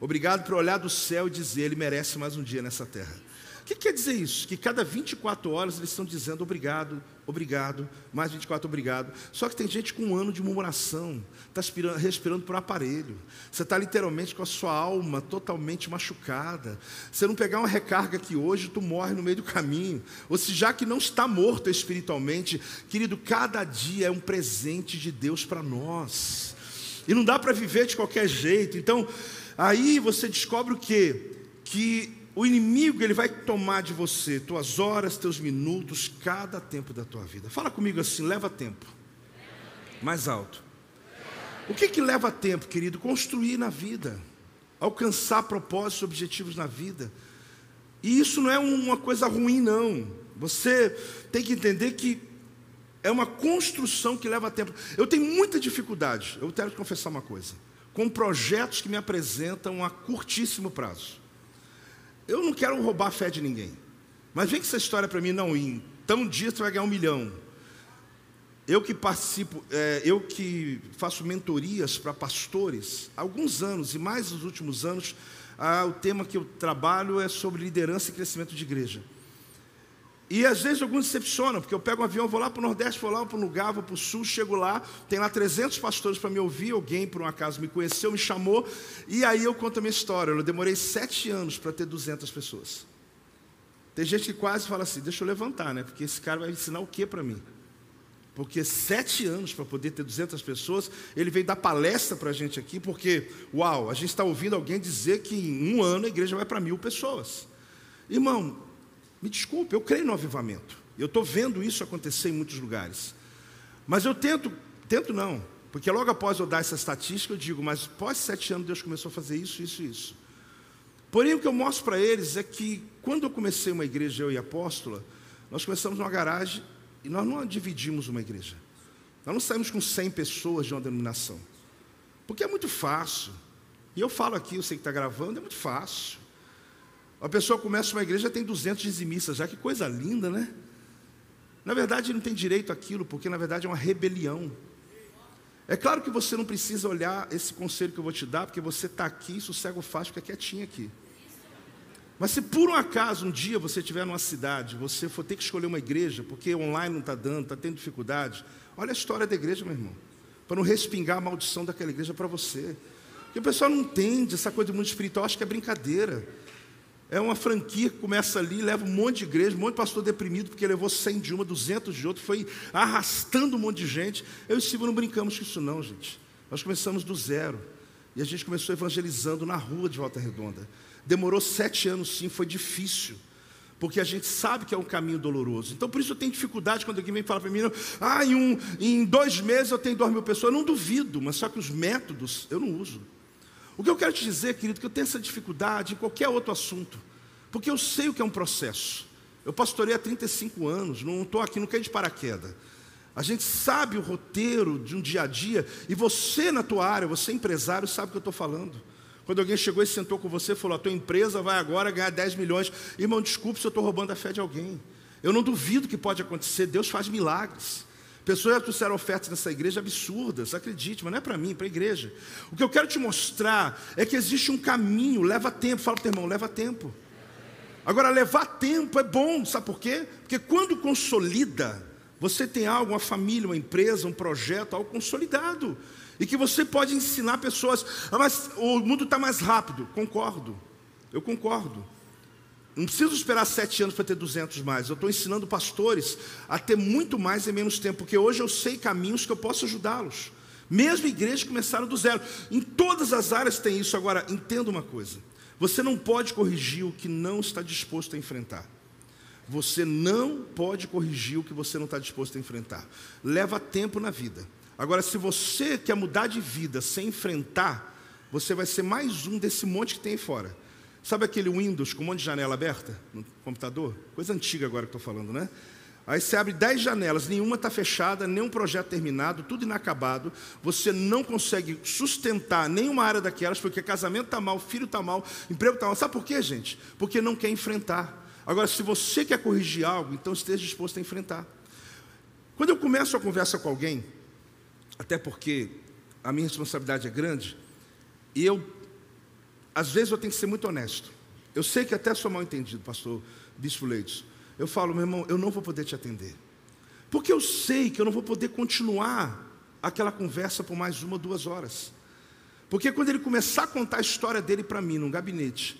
Obrigado por olhar do céu e dizer: Ele merece mais um dia nessa terra. O que quer dizer isso? Que cada 24 horas eles estão dizendo obrigado, obrigado, mais 24, obrigado. Só que tem gente com um ano de murmuração, está respirando por aparelho. Você está literalmente com a sua alma totalmente machucada. Se não pegar uma recarga aqui hoje, tu morre no meio do caminho. Ou se já que não está morto espiritualmente, querido, cada dia é um presente de Deus para nós. E não dá para viver de qualquer jeito. Então, aí você descobre o quê? Que o inimigo ele vai tomar de você tuas horas, teus minutos, cada tempo da tua vida. Fala comigo assim, leva tempo. Mais alto. O que que leva tempo, querido? Construir na vida, alcançar propósitos, objetivos na vida. E isso não é uma coisa ruim, não. Você tem que entender que é uma construção que leva tempo. Eu tenho muita dificuldade, eu quero te confessar uma coisa, com projetos que me apresentam a curtíssimo prazo. Eu não quero roubar a fé de ninguém. Mas vem que essa história para mim, não, em tão dia você vai ganhar um milhão. Eu que participo, é, eu que faço mentorias para pastores há alguns anos, e mais nos últimos anos, ah, o tema que eu trabalho é sobre liderança e crescimento de igreja. E às vezes alguns decepcionam, porque eu pego um avião, vou lá para o Nordeste, vou lá para um lugar, vou para o Sul, chego lá, tem lá 300 pastores para me ouvir, alguém por um acaso me conheceu, me chamou, e aí eu conto a minha história. Eu demorei sete anos para ter 200 pessoas. Tem gente que quase fala assim, deixa eu levantar, né? Porque esse cara vai ensinar o que para mim? Porque sete anos para poder ter 200 pessoas, ele veio dar palestra para a gente aqui, porque, uau, a gente está ouvindo alguém dizer que em um ano a igreja vai para mil pessoas. Irmão, me desculpe, eu creio no avivamento. Eu estou vendo isso acontecer em muitos lugares. Mas eu tento, tento não, porque logo após eu dar essa estatística, eu digo, mas após sete anos Deus começou a fazer isso, isso e isso. Porém, o que eu mostro para eles é que quando eu comecei uma igreja, eu e apóstola, nós começamos numa garagem e nós não dividimos uma igreja. Nós não saímos com 100 pessoas de uma denominação. Porque é muito fácil. E eu falo aqui, eu sei que está gravando, é muito fácil. A pessoa começa uma igreja tem 200 dizimistas, já que coisa linda, né? Na verdade, não tem direito àquilo, porque na verdade é uma rebelião. É claro que você não precisa olhar esse conselho que eu vou te dar, porque você está aqui, sossego fácil, fica quietinho aqui. Mas se por um acaso um dia você estiver numa cidade, você for ter que escolher uma igreja, porque online não está dando, está tendo dificuldade, olha a história da igreja, meu irmão, para não respingar a maldição daquela igreja para você. Porque o pessoal não entende essa coisa do mundo espiritual, acha que é brincadeira. É uma franquia que começa ali, leva um monte de igreja, um monte de pastor deprimido, porque levou 100 de uma, 200 de outra, foi arrastando um monte de gente. Eu e Silvio não brincamos com isso não, gente. Nós começamos do zero. E a gente começou evangelizando na rua de Volta Redonda. Demorou sete anos sim, foi difícil. Porque a gente sabe que é um caminho doloroso. Então, por isso eu tenho dificuldade quando alguém vem falar para mim, ah, em, um, em dois meses eu tenho duas mil pessoas. Eu não duvido, mas só que os métodos eu não uso. O que eu quero te dizer, querido, que eu tenho essa dificuldade em qualquer outro assunto, porque eu sei o que é um processo. Eu pastorei há 35 anos, não estou aqui, não quero de paraquedas. A gente sabe o roteiro de um dia a dia, e você na tua área, você empresário, sabe o que eu estou falando. Quando alguém chegou e sentou com você e falou: a tua empresa vai agora ganhar 10 milhões. Irmão, desculpe se eu estou roubando a fé de alguém. Eu não duvido que pode acontecer, Deus faz milagres. Pessoas já trouxeram ofertas nessa igreja absurdas, acredite, mas não é para mim, é para a igreja. O que eu quero te mostrar é que existe um caminho, leva tempo. Fala para o teu irmão, leva tempo. Agora, levar tempo é bom, sabe por quê? Porque quando consolida, você tem algo, uma família, uma empresa, um projeto, algo consolidado. E que você pode ensinar pessoas. Ah, mas o mundo está mais rápido. Concordo. Eu concordo. Não preciso esperar sete anos para ter 200 mais. Eu estou ensinando pastores a ter muito mais em menos tempo, porque hoje eu sei caminhos que eu posso ajudá-los. Mesmo igrejas começaram do zero. Em todas as áreas tem isso. Agora, entenda uma coisa: Você não pode corrigir o que não está disposto a enfrentar. Você não pode corrigir o que você não está disposto a enfrentar. Leva tempo na vida. Agora, se você quer mudar de vida sem enfrentar, você vai ser mais um desse monte que tem aí fora. Sabe aquele Windows com um monte de janela aberta no computador? Coisa antiga agora que estou falando, né? Aí você abre dez janelas, nenhuma está fechada, nenhum projeto terminado, tudo inacabado. Você não consegue sustentar nenhuma área daquelas, porque casamento está mal, filho está mal, emprego está mal. Sabe por quê, gente? Porque não quer enfrentar. Agora, se você quer corrigir algo, então esteja disposto a enfrentar. Quando eu começo a conversa com alguém, até porque a minha responsabilidade é grande, e eu, às vezes, eu tenho que ser muito honesto. Eu sei que até sou mal entendido, pastor Bispo Leitos. Eu falo, meu irmão, eu não vou poder te atender. Porque eu sei que eu não vou poder continuar aquela conversa por mais uma duas horas. Porque quando ele começar a contar a história dele para mim num gabinete,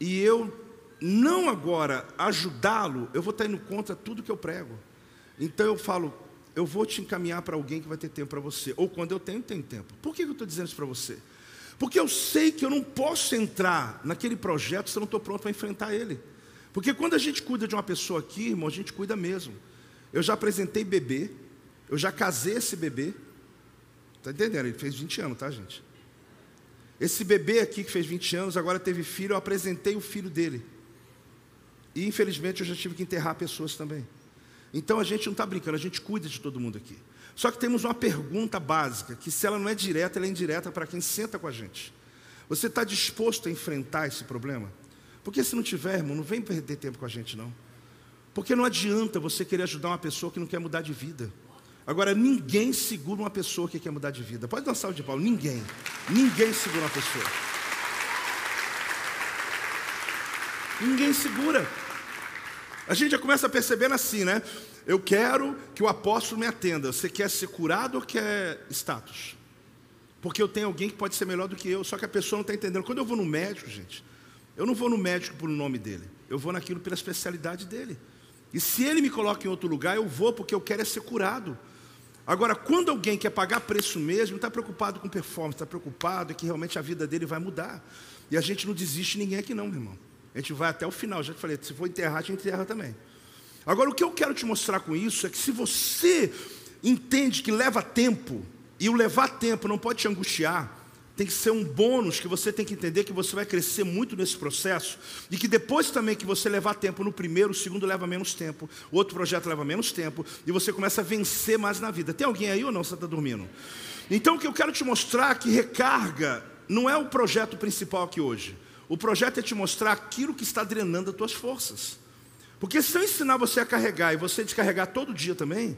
e eu não agora ajudá-lo, eu vou estar indo contra tudo que eu prego. Então eu falo, eu vou te encaminhar para alguém que vai ter tempo para você. Ou quando eu tenho, tem tempo. Por que eu estou dizendo isso para você? Porque eu sei que eu não posso entrar naquele projeto se eu não estou pronto para enfrentar ele. Porque quando a gente cuida de uma pessoa aqui, irmão, a gente cuida mesmo. Eu já apresentei bebê, eu já casei esse bebê. Está entendendo? Ele fez 20 anos, tá, gente? Esse bebê aqui que fez 20 anos, agora teve filho, eu apresentei o filho dele. E infelizmente eu já tive que enterrar pessoas também. Então a gente não está brincando, a gente cuida de todo mundo aqui. Só que temos uma pergunta básica, que se ela não é direta, ela é indireta para quem senta com a gente. Você está disposto a enfrentar esse problema? Porque se não tiver, irmão, não vem perder tempo com a gente, não. Porque não adianta você querer ajudar uma pessoa que não quer mudar de vida. Agora, ninguém segura uma pessoa que quer mudar de vida. Pode um salve de pau. Ninguém. Ninguém segura uma pessoa. Ninguém segura. A gente já começa percebendo assim, né? Eu quero que o apóstolo me atenda. Você quer ser curado ou quer status? Porque eu tenho alguém que pode ser melhor do que eu, só que a pessoa não está entendendo. Quando eu vou no médico, gente, eu não vou no médico por nome dele, eu vou naquilo pela especialidade dele. E se ele me coloca em outro lugar, eu vou porque eu quero é ser curado. Agora, quando alguém quer pagar preço mesmo, está preocupado com performance, está preocupado que realmente a vida dele vai mudar. E a gente não desiste ninguém aqui não, meu irmão. A gente vai até o final. Já te falei, se for enterrar, a gente enterra também. Agora, o que eu quero te mostrar com isso é que se você entende que leva tempo, e o levar tempo não pode te angustiar, tem que ser um bônus que você tem que entender que você vai crescer muito nesse processo e que depois também que você levar tempo no primeiro, o segundo leva menos tempo, o outro projeto leva menos tempo e você começa a vencer mais na vida. Tem alguém aí ou não? Você está dormindo? Então o que eu quero te mostrar é que recarga não é o projeto principal aqui hoje. O projeto é te mostrar aquilo que está drenando as tuas forças. Porque se eu ensinar você a carregar e você descarregar todo dia também,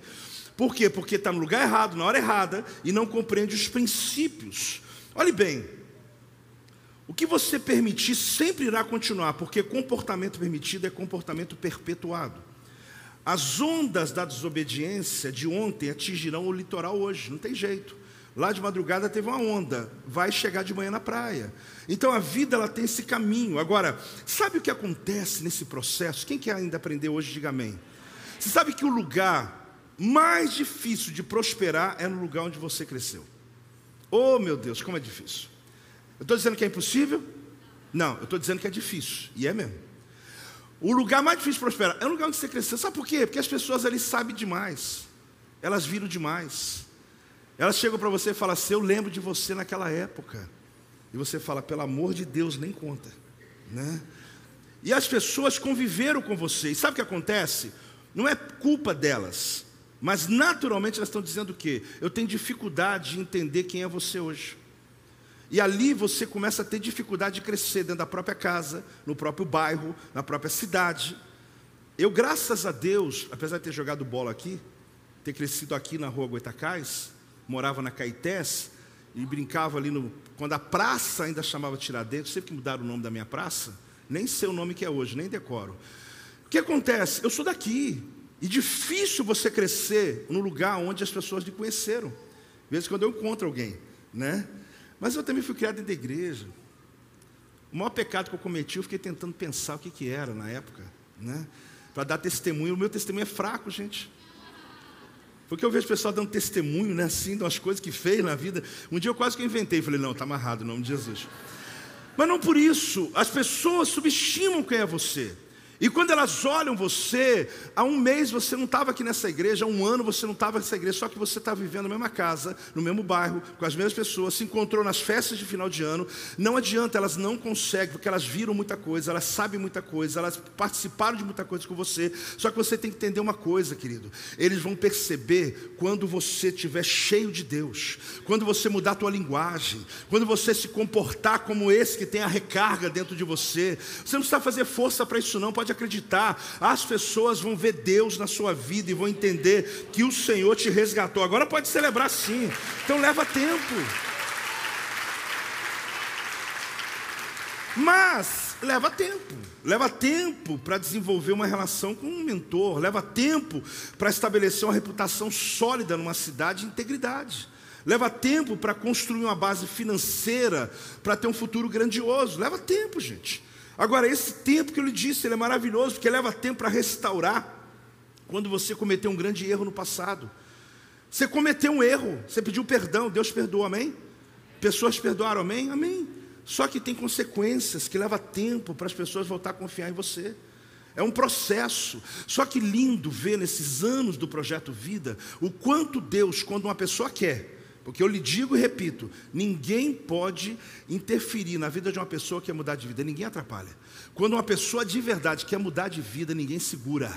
por quê? Porque está no lugar errado, na hora errada e não compreende os princípios. Olhe bem, o que você permitir sempre irá continuar, porque comportamento permitido é comportamento perpetuado. As ondas da desobediência de ontem atingirão o litoral hoje, não tem jeito. Lá de madrugada teve uma onda, vai chegar de manhã na praia. Então a vida ela tem esse caminho. Agora, sabe o que acontece nesse processo? Quem quer ainda aprender hoje, diga amém. Você sabe que o lugar mais difícil de prosperar é no lugar onde você cresceu. Oh meu Deus, como é difícil. Eu estou dizendo que é impossível? Não, eu estou dizendo que é difícil. E é mesmo. O lugar mais difícil de prosperar é o lugar onde você cresceu. Sabe por quê? Porque as pessoas ali sabem demais. Elas viram demais. Elas chegam para você e falam assim: Eu lembro de você naquela época. E você fala: Pelo amor de Deus, nem conta. Né? E as pessoas conviveram com você. E sabe o que acontece? Não é culpa delas. Mas naturalmente elas estão dizendo o quê? Eu tenho dificuldade de entender quem é você hoje. E ali você começa a ter dificuldade de crescer dentro da própria casa, no próprio bairro, na própria cidade. Eu, graças a Deus, apesar de ter jogado bola aqui, ter crescido aqui na rua Goitacás, morava na Caetés e brincava ali no. Quando a praça ainda chamava Tiradentes, sempre que mudaram o nome da minha praça, nem sei o nome que é hoje, nem decoro. O que acontece? Eu sou daqui. E difícil você crescer no lugar onde as pessoas lhe conheceram. Às vezes quando eu encontro alguém, né? Mas eu também fui criado dentro da igreja. O maior pecado que eu cometi, eu fiquei tentando pensar o que, que era na época, né? Para dar testemunho. O meu testemunho é fraco, gente. Porque eu vejo o pessoal dando testemunho, né, assim, das coisas que fez na vida. Um dia eu quase que inventei, falei, não, está amarrado, em nome de Jesus. Mas não por isso, as pessoas subestimam quem é você. E quando elas olham você, há um mês você não estava aqui nessa igreja, há um ano você não estava nessa igreja, só que você está vivendo na mesma casa, no mesmo bairro, com as mesmas pessoas, se encontrou nas festas de final de ano. Não adianta, elas não conseguem, porque elas viram muita coisa, elas sabem muita coisa, elas participaram de muita coisa com você. Só que você tem que entender uma coisa, querido. Eles vão perceber quando você estiver cheio de Deus, quando você mudar a tua linguagem, quando você se comportar como esse que tem a recarga dentro de você. Você não precisa fazer força para isso, não. Pode pode acreditar, as pessoas vão ver Deus na sua vida e vão entender que o Senhor te resgatou. Agora pode celebrar sim, então leva tempo. Mas leva tempo, leva tempo para desenvolver uma relação com um mentor, leva tempo para estabelecer uma reputação sólida numa cidade de integridade. Leva tempo para construir uma base financeira, para ter um futuro grandioso. Leva tempo, gente. Agora, esse tempo que eu lhe disse, ele é maravilhoso, porque leva tempo para restaurar quando você cometeu um grande erro no passado. Você cometeu um erro, você pediu perdão, Deus perdoou, amém? Pessoas perdoaram, amém? Amém. Só que tem consequências que leva tempo para as pessoas voltar a confiar em você. É um processo. Só que lindo ver nesses anos do projeto Vida o quanto Deus, quando uma pessoa quer, porque eu lhe digo e repito: ninguém pode interferir na vida de uma pessoa que quer mudar de vida, ninguém atrapalha. Quando uma pessoa de verdade quer mudar de vida, ninguém segura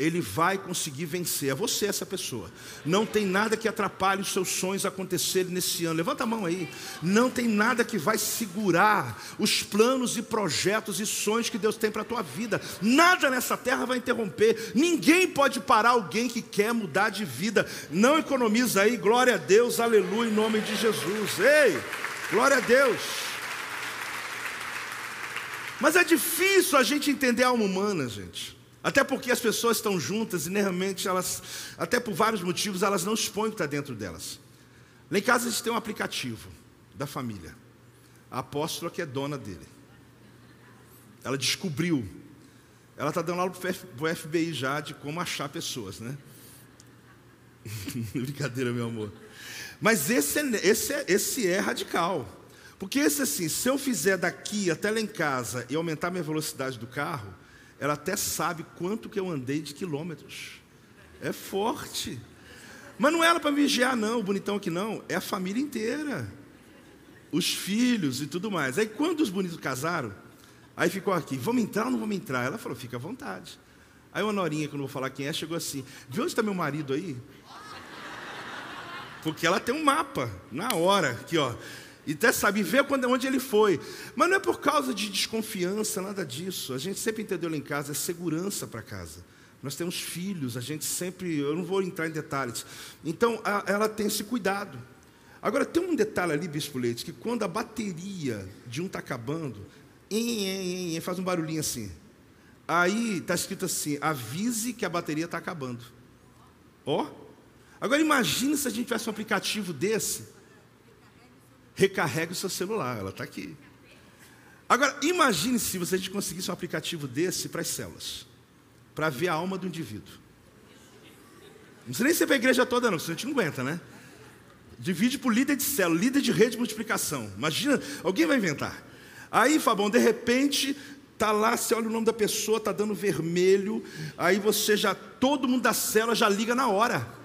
ele vai conseguir vencer. É você essa pessoa. Não tem nada que atrapalhe os seus sonhos acontecerem nesse ano. Levanta a mão aí. Não tem nada que vai segurar os planos e projetos e sonhos que Deus tem para a tua vida. Nada nessa terra vai interromper. Ninguém pode parar alguém que quer mudar de vida. Não economiza aí. Glória a Deus. Aleluia em nome de Jesus. Ei, glória a Deus. Mas é difícil a gente entender a alma humana, gente. Até porque as pessoas estão juntas e realmente elas, até por vários motivos, elas não expõem o que está dentro delas. Lá em casa a gente tem um aplicativo da família. A apóstola que é dona dele. Ela descobriu. Ela está dando aula para o FBI já de como achar pessoas, né? Brincadeira, meu amor. Mas esse é, esse, é, esse é radical. Porque esse assim, se eu fizer daqui até lá em casa e aumentar minha velocidade do carro, ela até sabe quanto que eu andei de quilômetros. É forte. Mas não é ela para vigiar, não, o bonitão aqui não. É a família inteira. Os filhos e tudo mais. Aí quando os bonitos casaram, aí ficou aqui, vamos entrar ou não vamos entrar? Ela falou, fica à vontade. Aí uma norinha, que eu não vou falar quem é, chegou assim, de onde está meu marido aí? Porque ela tem um mapa, na hora, aqui ó. E até sabe, ver quando, onde ele foi. Mas não é por causa de desconfiança, nada disso. A gente sempre entendeu lá em casa, é segurança para casa. Nós temos filhos, a gente sempre. Eu não vou entrar em detalhes. Então, a, ela tem esse cuidado. Agora, tem um detalhe ali, Bispo Leite, que quando a bateria de um está acabando, faz um barulhinho assim. Aí está escrito assim: avise que a bateria está acabando. Ó. Agora imagine se a gente tivesse um aplicativo desse recarregue o seu celular, ela está aqui. Agora, imagine se você conseguisse um aplicativo desse para as células, para ver a alma do indivíduo. Não precisa nem ser para a igreja toda, não, senão a gente não aguenta, né? Divide por líder de célula, líder de rede de multiplicação. Imagina, alguém vai inventar. Aí, Fabão, de repente, tá lá, você olha o nome da pessoa, tá dando vermelho, aí você já, todo mundo da célula já liga na hora.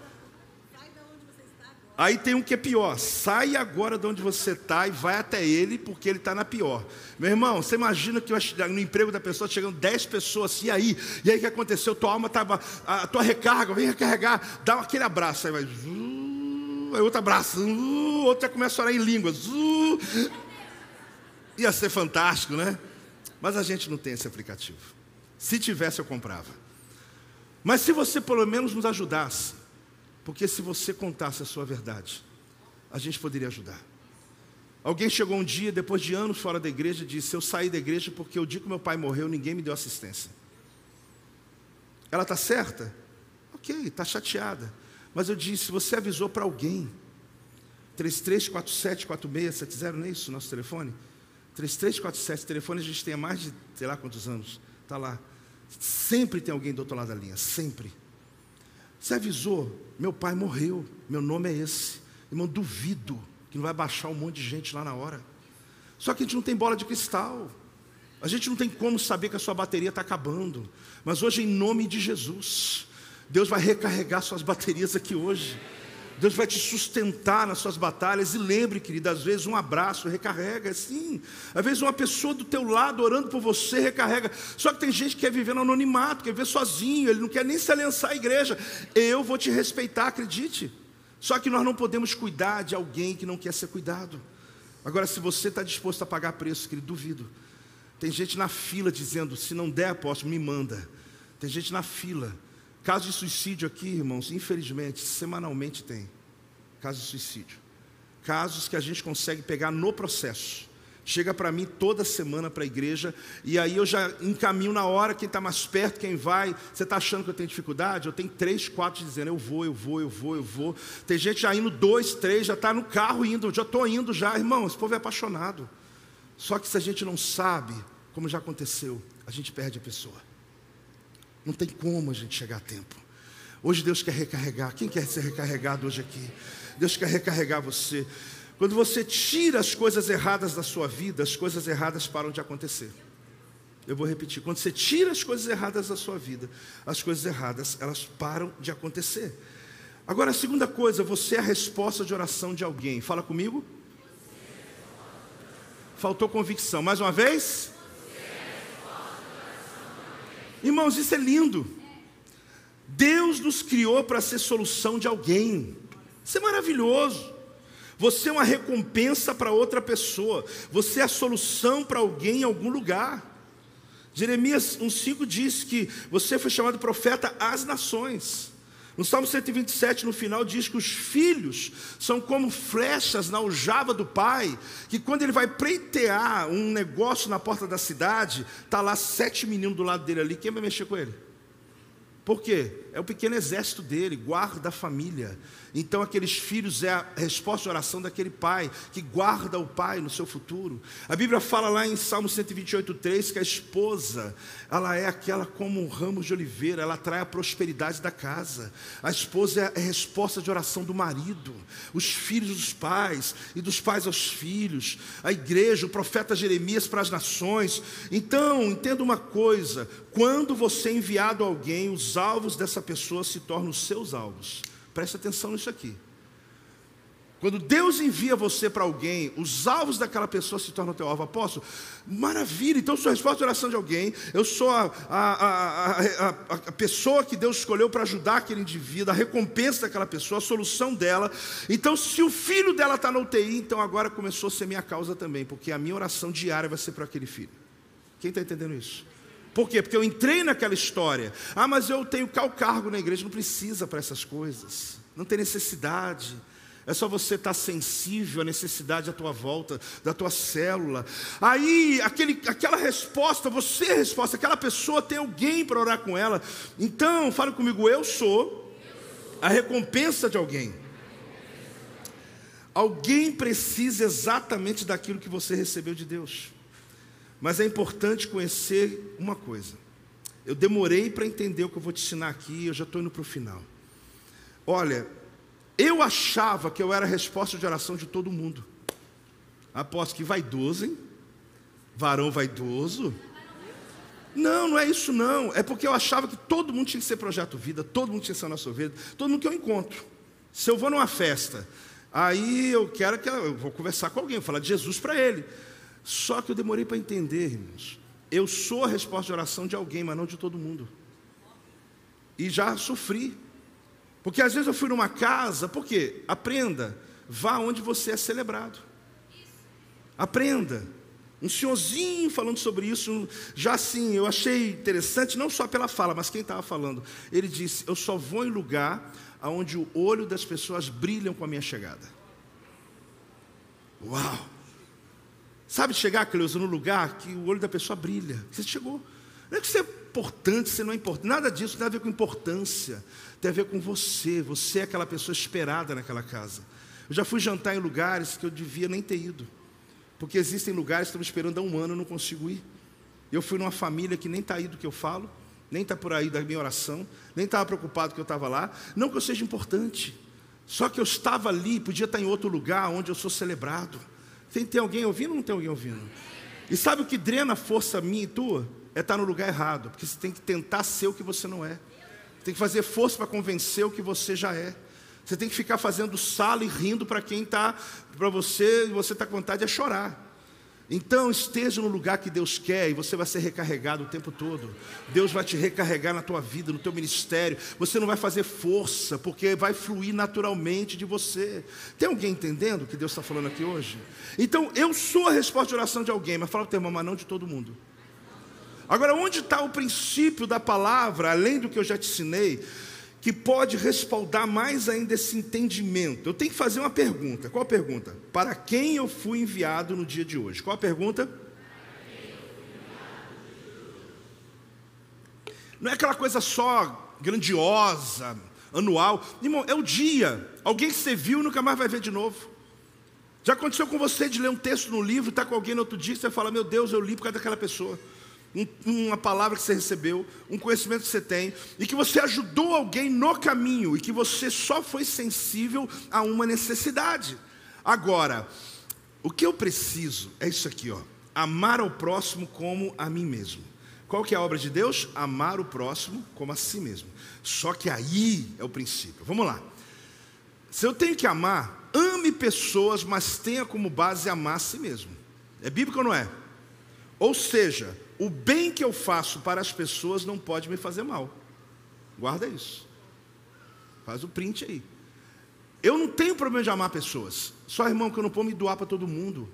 Aí tem um que é pior. Sai agora de onde você está e vai até ele, porque ele está na pior. Meu irmão, você imagina que no emprego da pessoa chegando 10 pessoas assim, e aí? E aí o que aconteceu? Tua alma estava. A tua recarga, vem recarregar, dá aquele abraço. Aí vai. Aí outro abraço. Outro já começa a orar em línguas. Ia ser fantástico, né? Mas a gente não tem esse aplicativo. Se tivesse, eu comprava. Mas se você pelo menos nos ajudasse porque se você contasse a sua verdade, a gente poderia ajudar. Alguém chegou um dia, depois de anos fora da igreja, e disse: Eu saí da igreja porque o dia que meu pai morreu, ninguém me deu assistência. Ela está certa? Ok, está chateada. Mas eu disse: Você avisou para alguém. 33474670, não é isso o nosso telefone? 3347, telefone a gente tem há mais de sei lá quantos anos. Está lá. Sempre tem alguém do outro lado da linha, sempre. Você avisou, meu pai morreu, meu nome é esse. Irmão, duvido que não vai baixar um monte de gente lá na hora. Só que a gente não tem bola de cristal. A gente não tem como saber que a sua bateria está acabando. Mas hoje, em nome de Jesus, Deus vai recarregar suas baterias aqui hoje. Deus vai te sustentar nas suas batalhas. E lembre, querida, às vezes um abraço recarrega, sim. Às vezes uma pessoa do teu lado orando por você recarrega. Só que tem gente que quer viver no anonimato, quer viver sozinho, ele não quer nem se aliançar à igreja. Eu vou te respeitar, acredite. Só que nós não podemos cuidar de alguém que não quer ser cuidado. Agora, se você está disposto a pagar preço, querido, duvido. Tem gente na fila dizendo: se não der, apóstolo, me manda. Tem gente na fila. Caso de suicídio aqui, irmãos, infelizmente, semanalmente tem. Caso de suicídio. Casos que a gente consegue pegar no processo. Chega para mim toda semana para a igreja, e aí eu já encaminho na hora quem está mais perto, quem vai. Você está achando que eu tenho dificuldade? Eu tenho três, quatro dizendo, eu vou, eu vou, eu vou, eu vou. Tem gente já indo dois, três, já está no carro indo, já estou indo já, irmão, esse povo é apaixonado. Só que se a gente não sabe, como já aconteceu, a gente perde a pessoa. Não tem como a gente chegar a tempo. Hoje Deus quer recarregar. Quem quer ser recarregado hoje aqui? Deus quer recarregar você. Quando você tira as coisas erradas da sua vida, as coisas erradas param de acontecer. Eu vou repetir. Quando você tira as coisas erradas da sua vida, as coisas erradas, elas param de acontecer. Agora, a segunda coisa, você é a resposta de oração de alguém. Fala comigo. Faltou convicção. Mais uma vez. Irmãos, isso é lindo. Deus nos criou para ser solução de alguém. Isso é maravilhoso. Você é uma recompensa para outra pessoa. Você é a solução para alguém em algum lugar. Jeremias 1,5 diz que você foi chamado profeta às nações. No Salmo 127, no final, diz que os filhos são como flechas na aljava do pai, que quando ele vai preitear um negócio na porta da cidade, está lá sete meninos do lado dele ali, quem vai mexer com ele? Por quê? É o pequeno exército dele, guarda a família. Então, aqueles filhos é a resposta de oração daquele pai, que guarda o pai no seu futuro. A Bíblia fala lá em Salmo 128,3 que a esposa, ela é aquela como um ramo de oliveira, ela traz a prosperidade da casa. A esposa é a resposta de oração do marido, os filhos dos pais, e dos pais aos filhos, a igreja, o profeta Jeremias para as nações. Então, entenda uma coisa: quando você é enviado alguém, os alvos dessa pessoa se tornam os seus alvos. Preste atenção nisso aqui. Quando Deus envia você para alguém, os alvos daquela pessoa se tornam teu alvo. Apóstolo, maravilha, então sou a resposta de oração de alguém, eu sou a, a, a, a pessoa que Deus escolheu para ajudar aquele indivíduo, a recompensa daquela pessoa, a solução dela. Então, se o filho dela está na UTI, então agora começou a ser minha causa também, porque a minha oração diária vai ser para aquele filho. Quem está entendendo isso? Por quê? Porque eu entrei naquela história. Ah, mas eu tenho tal cargo na igreja. Não precisa para essas coisas. Não tem necessidade. É só você estar sensível à necessidade à tua volta, da tua célula. Aí, aquele, aquela resposta, você é resposta, aquela pessoa tem alguém para orar com ela. Então, fale comigo, eu sou a recompensa de alguém. Alguém precisa exatamente daquilo que você recebeu de Deus. Mas é importante conhecer uma coisa. Eu demorei para entender o que eu vou te ensinar aqui, eu já estou indo para o final. Olha, eu achava que eu era a resposta de oração de todo mundo. Aposto que vaidoso, hein? Varão vaidoso. Não, não é isso não. É porque eu achava que todo mundo tinha que ser projeto vida, todo mundo tinha que ser nossa vida, todo mundo que eu encontro. Se eu vou numa festa, aí eu quero que eu, vou conversar com alguém, vou falar de Jesus para ele. Só que eu demorei para entender, irmãos. Eu sou a resposta de oração de alguém, mas não de todo mundo. E já sofri. Porque às vezes eu fui numa casa, por quê? Aprenda, vá onde você é celebrado. Aprenda. Um senhorzinho falando sobre isso, já assim, eu achei interessante, não só pela fala, mas quem estava falando. Ele disse: Eu só vou em lugar onde o olho das pessoas brilham com a minha chegada. Uau! Sabe chegar, Cleusa, no lugar que o olho da pessoa brilha. Você chegou. Não é que você é importante, você não é importante. Nada disso tem a ver com importância. Tem a ver com você. Você é aquela pessoa esperada naquela casa. Eu já fui jantar em lugares que eu devia nem ter ido. Porque existem lugares que estão esperando há um ano e não consigo ir. Eu fui numa família que nem está aí do que eu falo, nem está por aí da minha oração, nem estava preocupado que eu estava lá. Não que eu seja importante. Só que eu estava ali, podia estar em outro lugar onde eu sou celebrado. Tem, tem alguém ouvindo ou não tem alguém ouvindo? E sabe o que drena a força minha e tua? É estar no lugar errado, porque você tem que tentar ser o que você não é. Tem que fazer força para convencer o que você já é. Você tem que ficar fazendo sala e rindo para quem está, para você, e você está com vontade de chorar. Então esteja no lugar que Deus quer e você vai ser recarregado o tempo todo. Deus vai te recarregar na tua vida, no teu ministério. Você não vai fazer força, porque vai fluir naturalmente de você. Tem alguém entendendo o que Deus está falando aqui hoje? Então eu sou a resposta de oração de alguém, mas fala o teu irmão, mas não de todo mundo. Agora, onde está o princípio da palavra, além do que eu já te ensinei, que pode respaldar mais ainda esse entendimento. Eu tenho que fazer uma pergunta. Qual a pergunta? Para quem eu fui enviado no dia de hoje? Qual a pergunta? Não é aquela coisa só grandiosa, anual. Irmão, é o dia. Alguém que você viu nunca mais vai ver de novo. Já aconteceu com você de ler um texto no livro, estar tá com alguém no outro dia, e você fala, meu Deus, eu li por causa daquela pessoa um, uma palavra que você recebeu, um conhecimento que você tem, e que você ajudou alguém no caminho, e que você só foi sensível a uma necessidade. Agora, o que eu preciso é isso aqui, ó. Amar ao próximo como a mim mesmo. Qual que é a obra de Deus? Amar o próximo como a si mesmo. Só que aí é o princípio. Vamos lá. Se eu tenho que amar, ame pessoas, mas tenha como base amar a si mesmo. É bíblico ou não é? Ou seja, o bem que eu faço para as pessoas não pode me fazer mal. Guarda isso. Faz o print aí. Eu não tenho problema de amar pessoas. Só, irmão, que eu não posso me doar para todo mundo.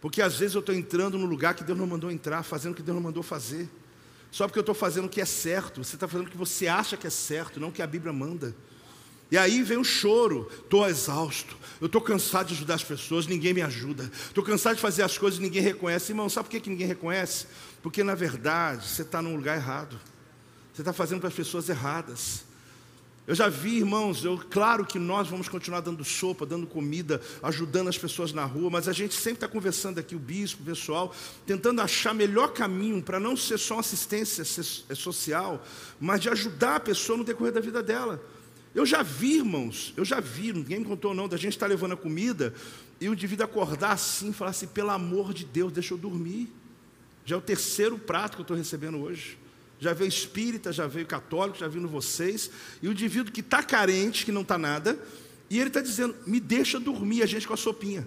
Porque às vezes eu estou entrando no lugar que Deus não mandou entrar, fazendo o que Deus não mandou fazer. Só porque eu estou fazendo o que é certo. Você está fazendo o que você acha que é certo, não o que a Bíblia manda. E aí vem o choro, estou exausto, eu estou cansado de ajudar as pessoas, ninguém me ajuda, estou cansado de fazer as coisas e ninguém reconhece. Irmão, sabe por que, que ninguém reconhece? Porque na verdade você está num lugar errado, você está fazendo para as pessoas erradas. Eu já vi, irmãos, eu, claro que nós vamos continuar dando sopa, dando comida, ajudando as pessoas na rua, mas a gente sempre está conversando aqui, o bispo, o pessoal, tentando achar melhor caminho para não ser só assistência social, mas de ajudar a pessoa no decorrer da vida dela. Eu já vi, irmãos, eu já vi, ninguém me contou não, da gente estar levando a comida e o indivíduo acordar assim e falar assim: pelo amor de Deus, deixa eu dormir. Já é o terceiro prato que eu estou recebendo hoje. Já veio espírita, já veio católico, já vindo vocês. E o indivíduo que está carente, que não está nada, e ele está dizendo: me deixa dormir, a gente com a sopinha,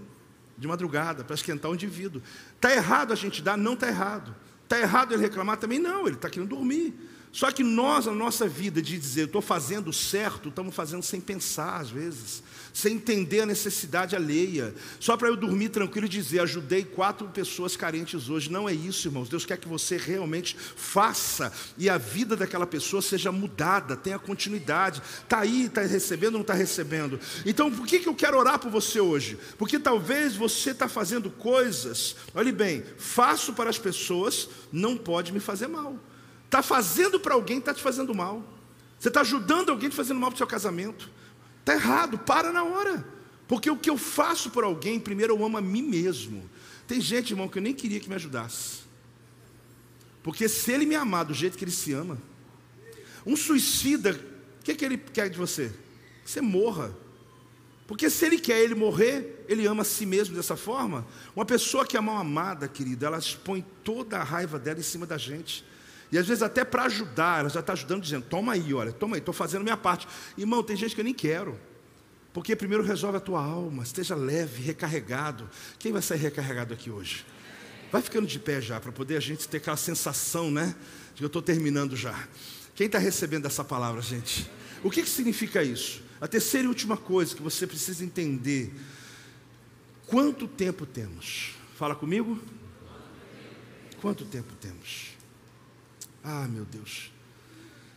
de madrugada, para esquentar o indivíduo. Está errado a gente dar? Não está errado. Está errado ele reclamar também? Não, ele está querendo dormir. Só que nós, na nossa vida, de dizer, estou fazendo certo, estamos fazendo sem pensar, às vezes, sem entender a necessidade alheia, só para eu dormir tranquilo e dizer, ajudei quatro pessoas carentes hoje. Não é isso, irmãos. Deus quer que você realmente faça e a vida daquela pessoa seja mudada, tenha continuidade. Está aí, está recebendo ou não está recebendo? Então, por que, que eu quero orar por você hoje? Porque talvez você está fazendo coisas, olhe bem, faço para as pessoas, não pode me fazer mal. Está fazendo para alguém, está te fazendo mal. Você está ajudando alguém te fazendo mal para o seu casamento. Está errado, para na hora. Porque o que eu faço por alguém, primeiro eu amo a mim mesmo. Tem gente, irmão, que eu nem queria que me ajudasse. Porque se ele me amar do jeito que ele se ama, um suicida, o que, é que ele quer de você? Que você morra. Porque se ele quer ele morrer, ele ama a si mesmo dessa forma. Uma pessoa que é mal amada, querida, ela expõe toda a raiva dela em cima da gente. E às vezes até para ajudar, ela já está ajudando, dizendo, toma aí, olha, toma aí, estou fazendo minha parte. Irmão, tem gente que eu nem quero. Porque primeiro resolve a tua alma, esteja leve, recarregado. Quem vai sair recarregado aqui hoje? Vai ficando de pé já, para poder a gente ter aquela sensação, né? De que eu estou terminando já. Quem está recebendo essa palavra, gente? O que, que significa isso? A terceira e última coisa que você precisa entender: quanto tempo temos? Fala comigo. Quanto tempo temos? Ah, meu Deus,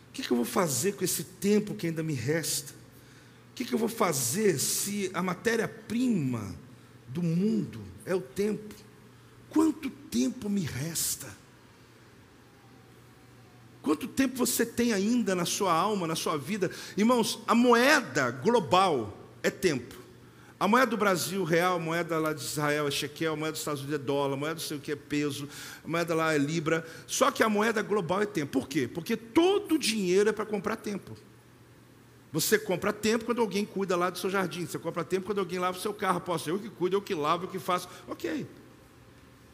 o que, que eu vou fazer com esse tempo que ainda me resta? O que, que eu vou fazer se a matéria-prima do mundo é o tempo? Quanto tempo me resta? Quanto tempo você tem ainda na sua alma, na sua vida? Irmãos, a moeda global é tempo. A moeda do Brasil, real, a moeda lá de Israel é shekel, a moeda dos Estados Unidos é dólar, a moeda não sei o que é peso, a moeda lá é libra. Só que a moeda global é tempo. Por quê? Porque todo dinheiro é para comprar tempo. Você compra tempo quando alguém cuida lá do seu jardim. Você compra tempo quando alguém lava o seu carro. Posso eu que cuido, eu que lavo, eu que faço. Ok.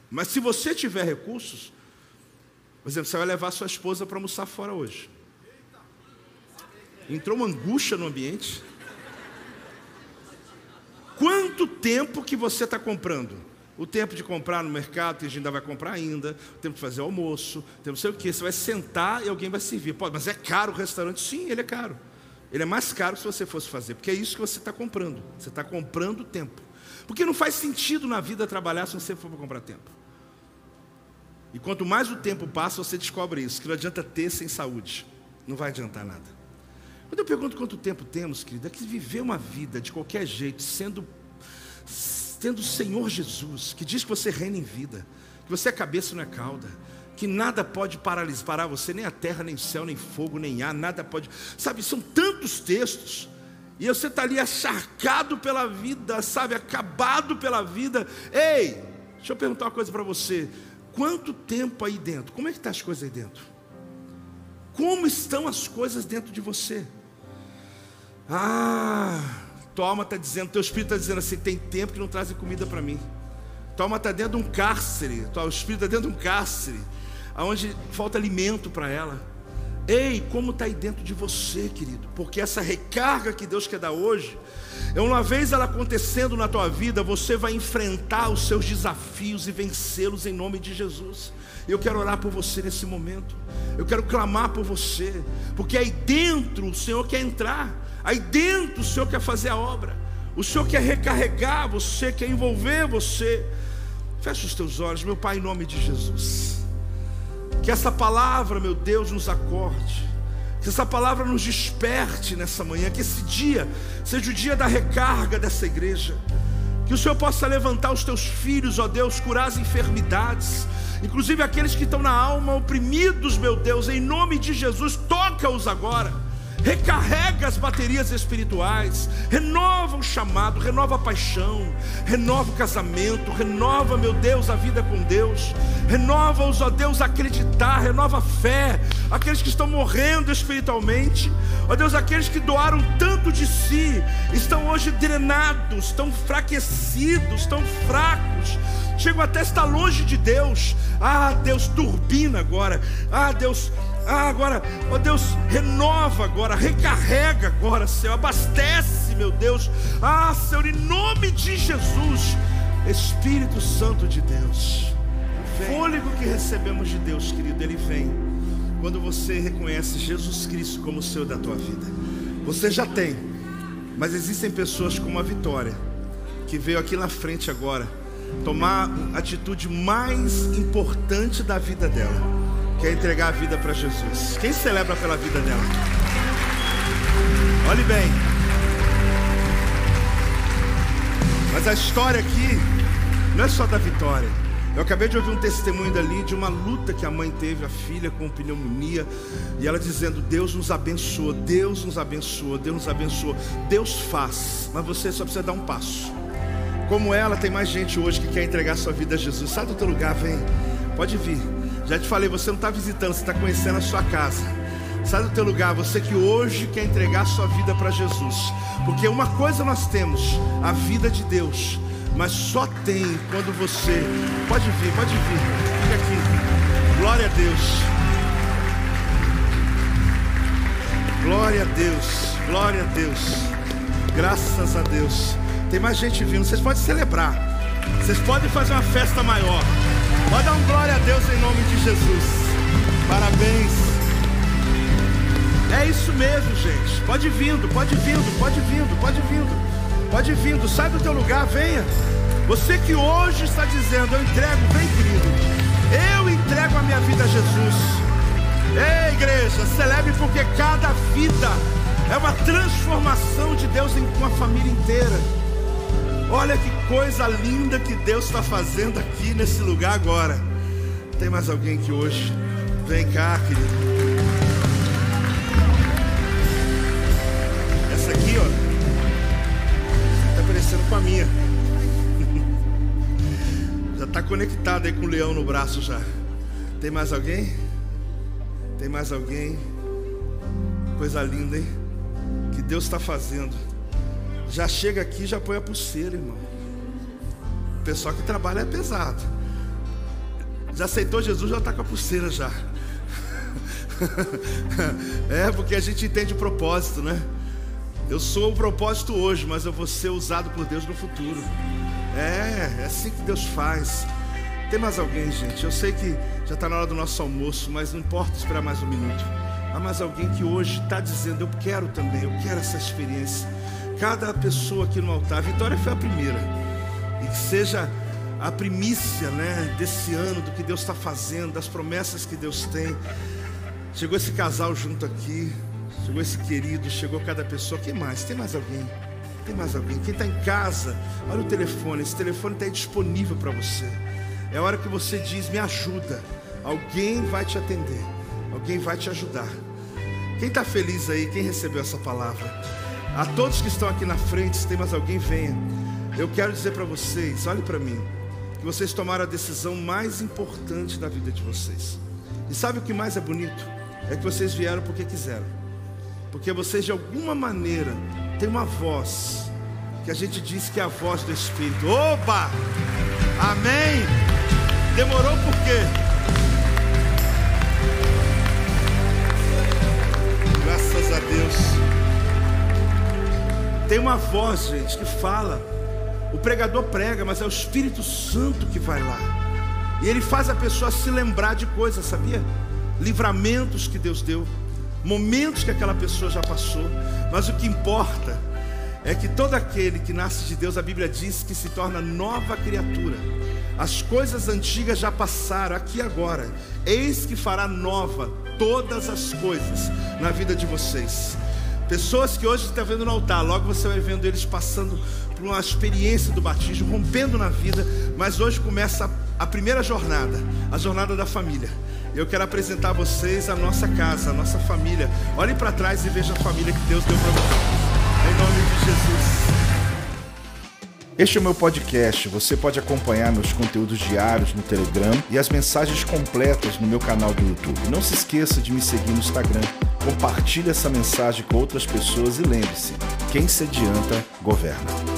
Mas se você tiver recursos, por exemplo, você vai levar sua esposa para almoçar fora hoje. Entrou uma angústia no ambiente. Quanto tempo que você está comprando? O tempo de comprar no mercado, a gente ainda vai comprar ainda, o tempo de fazer almoço, o tempo não sei o que. Você vai sentar e alguém vai servir. Pode, mas é caro o restaurante? Sim, ele é caro. Ele é mais caro se você fosse fazer, porque é isso que você está comprando. Você está comprando tempo. Porque não faz sentido na vida trabalhar se você for para comprar tempo. E quanto mais o tempo passa, você descobre isso, que não adianta ter sem saúde. Não vai adiantar nada. Quando eu pergunto quanto tempo temos, querido, é que viver uma vida de qualquer jeito, sendo tendo o Senhor Jesus, que diz que você reina em vida, que você é cabeça e não é cauda, que nada pode paralisar você, nem a terra, nem o céu, nem fogo, nem ar, nada pode. Sabe, são tantos textos. E você está ali acharcado pela vida, sabe, acabado pela vida. Ei, deixa eu perguntar uma coisa para você. Quanto tempo aí dentro? Como é que estão tá as coisas aí dentro? Como estão as coisas dentro de você? Ah, tua alma está dizendo, teu espírito está dizendo assim: tem tempo que não trazem comida para mim. Tua alma está dentro de um cárcere, teu espírito está dentro de um cárcere, onde falta alimento para ela. Ei, como está aí dentro de você, querido? Porque essa recarga que Deus quer dar hoje, é uma vez ela acontecendo na tua vida, você vai enfrentar os seus desafios e vencê-los em nome de Jesus. Eu quero orar por você nesse momento. Eu quero clamar por você, porque aí dentro o Senhor quer entrar. Aí dentro o Senhor quer fazer a obra. O Senhor quer recarregar você, quer envolver você. Feche os teus olhos, meu Pai, em nome de Jesus. Que essa palavra, meu Deus, nos acorde. Que essa palavra nos desperte nessa manhã. Que esse dia seja o dia da recarga dessa igreja. Que o Senhor possa levantar os teus filhos, ó Deus, curar as enfermidades, inclusive aqueles que estão na alma oprimidos, meu Deus, em nome de Jesus, toca-os agora recarrega as baterias espirituais, renova o chamado, renova a paixão, renova o casamento, renova, meu Deus, a vida com Deus, renova-os, ó Deus, a acreditar, renova a fé, aqueles que estão morrendo espiritualmente, ó Deus, aqueles que doaram tanto de si, estão hoje drenados, estão enfraquecidos, estão fracos, chegam até estar longe de Deus. Ah, Deus, turbina agora. Ah, Deus, ah, agora, ó Deus, renova agora, recarrega agora, Senhor, abastece, meu Deus. Ah, Senhor, em nome de Jesus, Espírito Santo de Deus, o fôlego que recebemos de Deus, querido, ele vem quando você reconhece Jesus Cristo como o Senhor da tua vida. Você já tem, mas existem pessoas com uma vitória que veio aqui na frente agora tomar a atitude mais importante da vida dela quer entregar a vida para Jesus. Quem celebra pela vida dela? Olhe bem. Mas a história aqui não é só da vitória. Eu acabei de ouvir um testemunho dali de uma luta que a mãe teve, a filha com pneumonia, e ela dizendo: Deus nos abençoa, Deus nos abençoa, Deus nos abençoa, Deus faz, mas você só precisa dar um passo. Como ela, tem mais gente hoje que quer entregar sua vida a Jesus. Sai do teu lugar, vem, pode vir. Já te falei, você não está visitando, você está conhecendo a sua casa. Sai do teu lugar, você que hoje quer entregar sua vida para Jesus. Porque uma coisa nós temos, a vida de Deus. Mas só tem quando você. Pode vir, pode vir. Fica aqui. Glória a Deus. Glória a Deus. Glória a Deus. Graças a Deus. Tem mais gente vindo. Vocês podem celebrar. Vocês podem fazer uma festa maior. Pode dar um glória a Deus em nome de Jesus. Parabéns. É isso mesmo, gente. Pode vindo, pode vindo, pode vindo, pode vindo. Pode vindo, sai do teu lugar, venha. Você que hoje está dizendo, eu entrego, vem querido. Eu entrego a minha vida a Jesus. Ei, igreja, celebre porque cada vida é uma transformação de Deus em uma família inteira. Olha que coisa linda que Deus está fazendo aqui nesse lugar agora. Tem mais alguém que hoje? Vem cá, querido. Essa aqui, ó, está parecendo com a minha. Já está conectada aí com o leão no braço já. Tem mais alguém? Tem mais alguém? Coisa linda, hein? que Deus está fazendo. Já chega aqui já põe a pulseira, irmão. O pessoal que trabalha é pesado. Já aceitou Jesus, já está com a pulseira já. é, porque a gente entende o propósito, né? Eu sou o propósito hoje, mas eu vou ser usado por Deus no futuro. É, é assim que Deus faz. Tem mais alguém, gente? Eu sei que já está na hora do nosso almoço, mas não importa esperar mais um minuto. Há mais alguém que hoje está dizendo: Eu quero também, eu quero essa experiência. Cada pessoa aqui no altar, a Vitória foi a primeira, e que seja a primícia né, desse ano, do que Deus está fazendo, das promessas que Deus tem. Chegou esse casal junto aqui, chegou esse querido, chegou cada pessoa. Quem mais? Tem mais alguém? Tem mais alguém? Quem está em casa, olha o telefone, esse telefone está disponível para você. É a hora que você diz: Me ajuda. Alguém vai te atender, alguém vai te ajudar. Quem está feliz aí? Quem recebeu essa palavra? A todos que estão aqui na frente, se tem mais alguém, venha. Eu quero dizer para vocês: olhe para mim, que vocês tomaram a decisão mais importante da vida de vocês. E sabe o que mais é bonito? é que vocês vieram porque quiseram. Porque vocês de alguma maneira têm uma voz que a gente diz que é a voz do Espírito. Opa! Amém! Demorou por quê? Graças a Deus. Tem uma voz, gente, que fala. O pregador prega, mas é o Espírito Santo que vai lá. E ele faz a pessoa se lembrar de coisas, sabia? livramentos que Deus deu, momentos que aquela pessoa já passou, mas o que importa é que todo aquele que nasce de Deus, a Bíblia diz que se torna nova criatura. As coisas antigas já passaram, aqui agora. Eis que fará nova todas as coisas na vida de vocês. Pessoas que hoje estão vendo no altar, logo você vai vendo eles passando por uma experiência do batismo, rompendo na vida, mas hoje começa a primeira jornada, a jornada da família. Eu quero apresentar a vocês a nossa casa, a nossa família. Olhem para trás e vejam a família que Deus deu para vocês. Em nome de Jesus. Este é o meu podcast. Você pode acompanhar meus conteúdos diários no Telegram e as mensagens completas no meu canal do YouTube. Não se esqueça de me seguir no Instagram. Compartilhe essa mensagem com outras pessoas e lembre-se: quem se adianta, governa.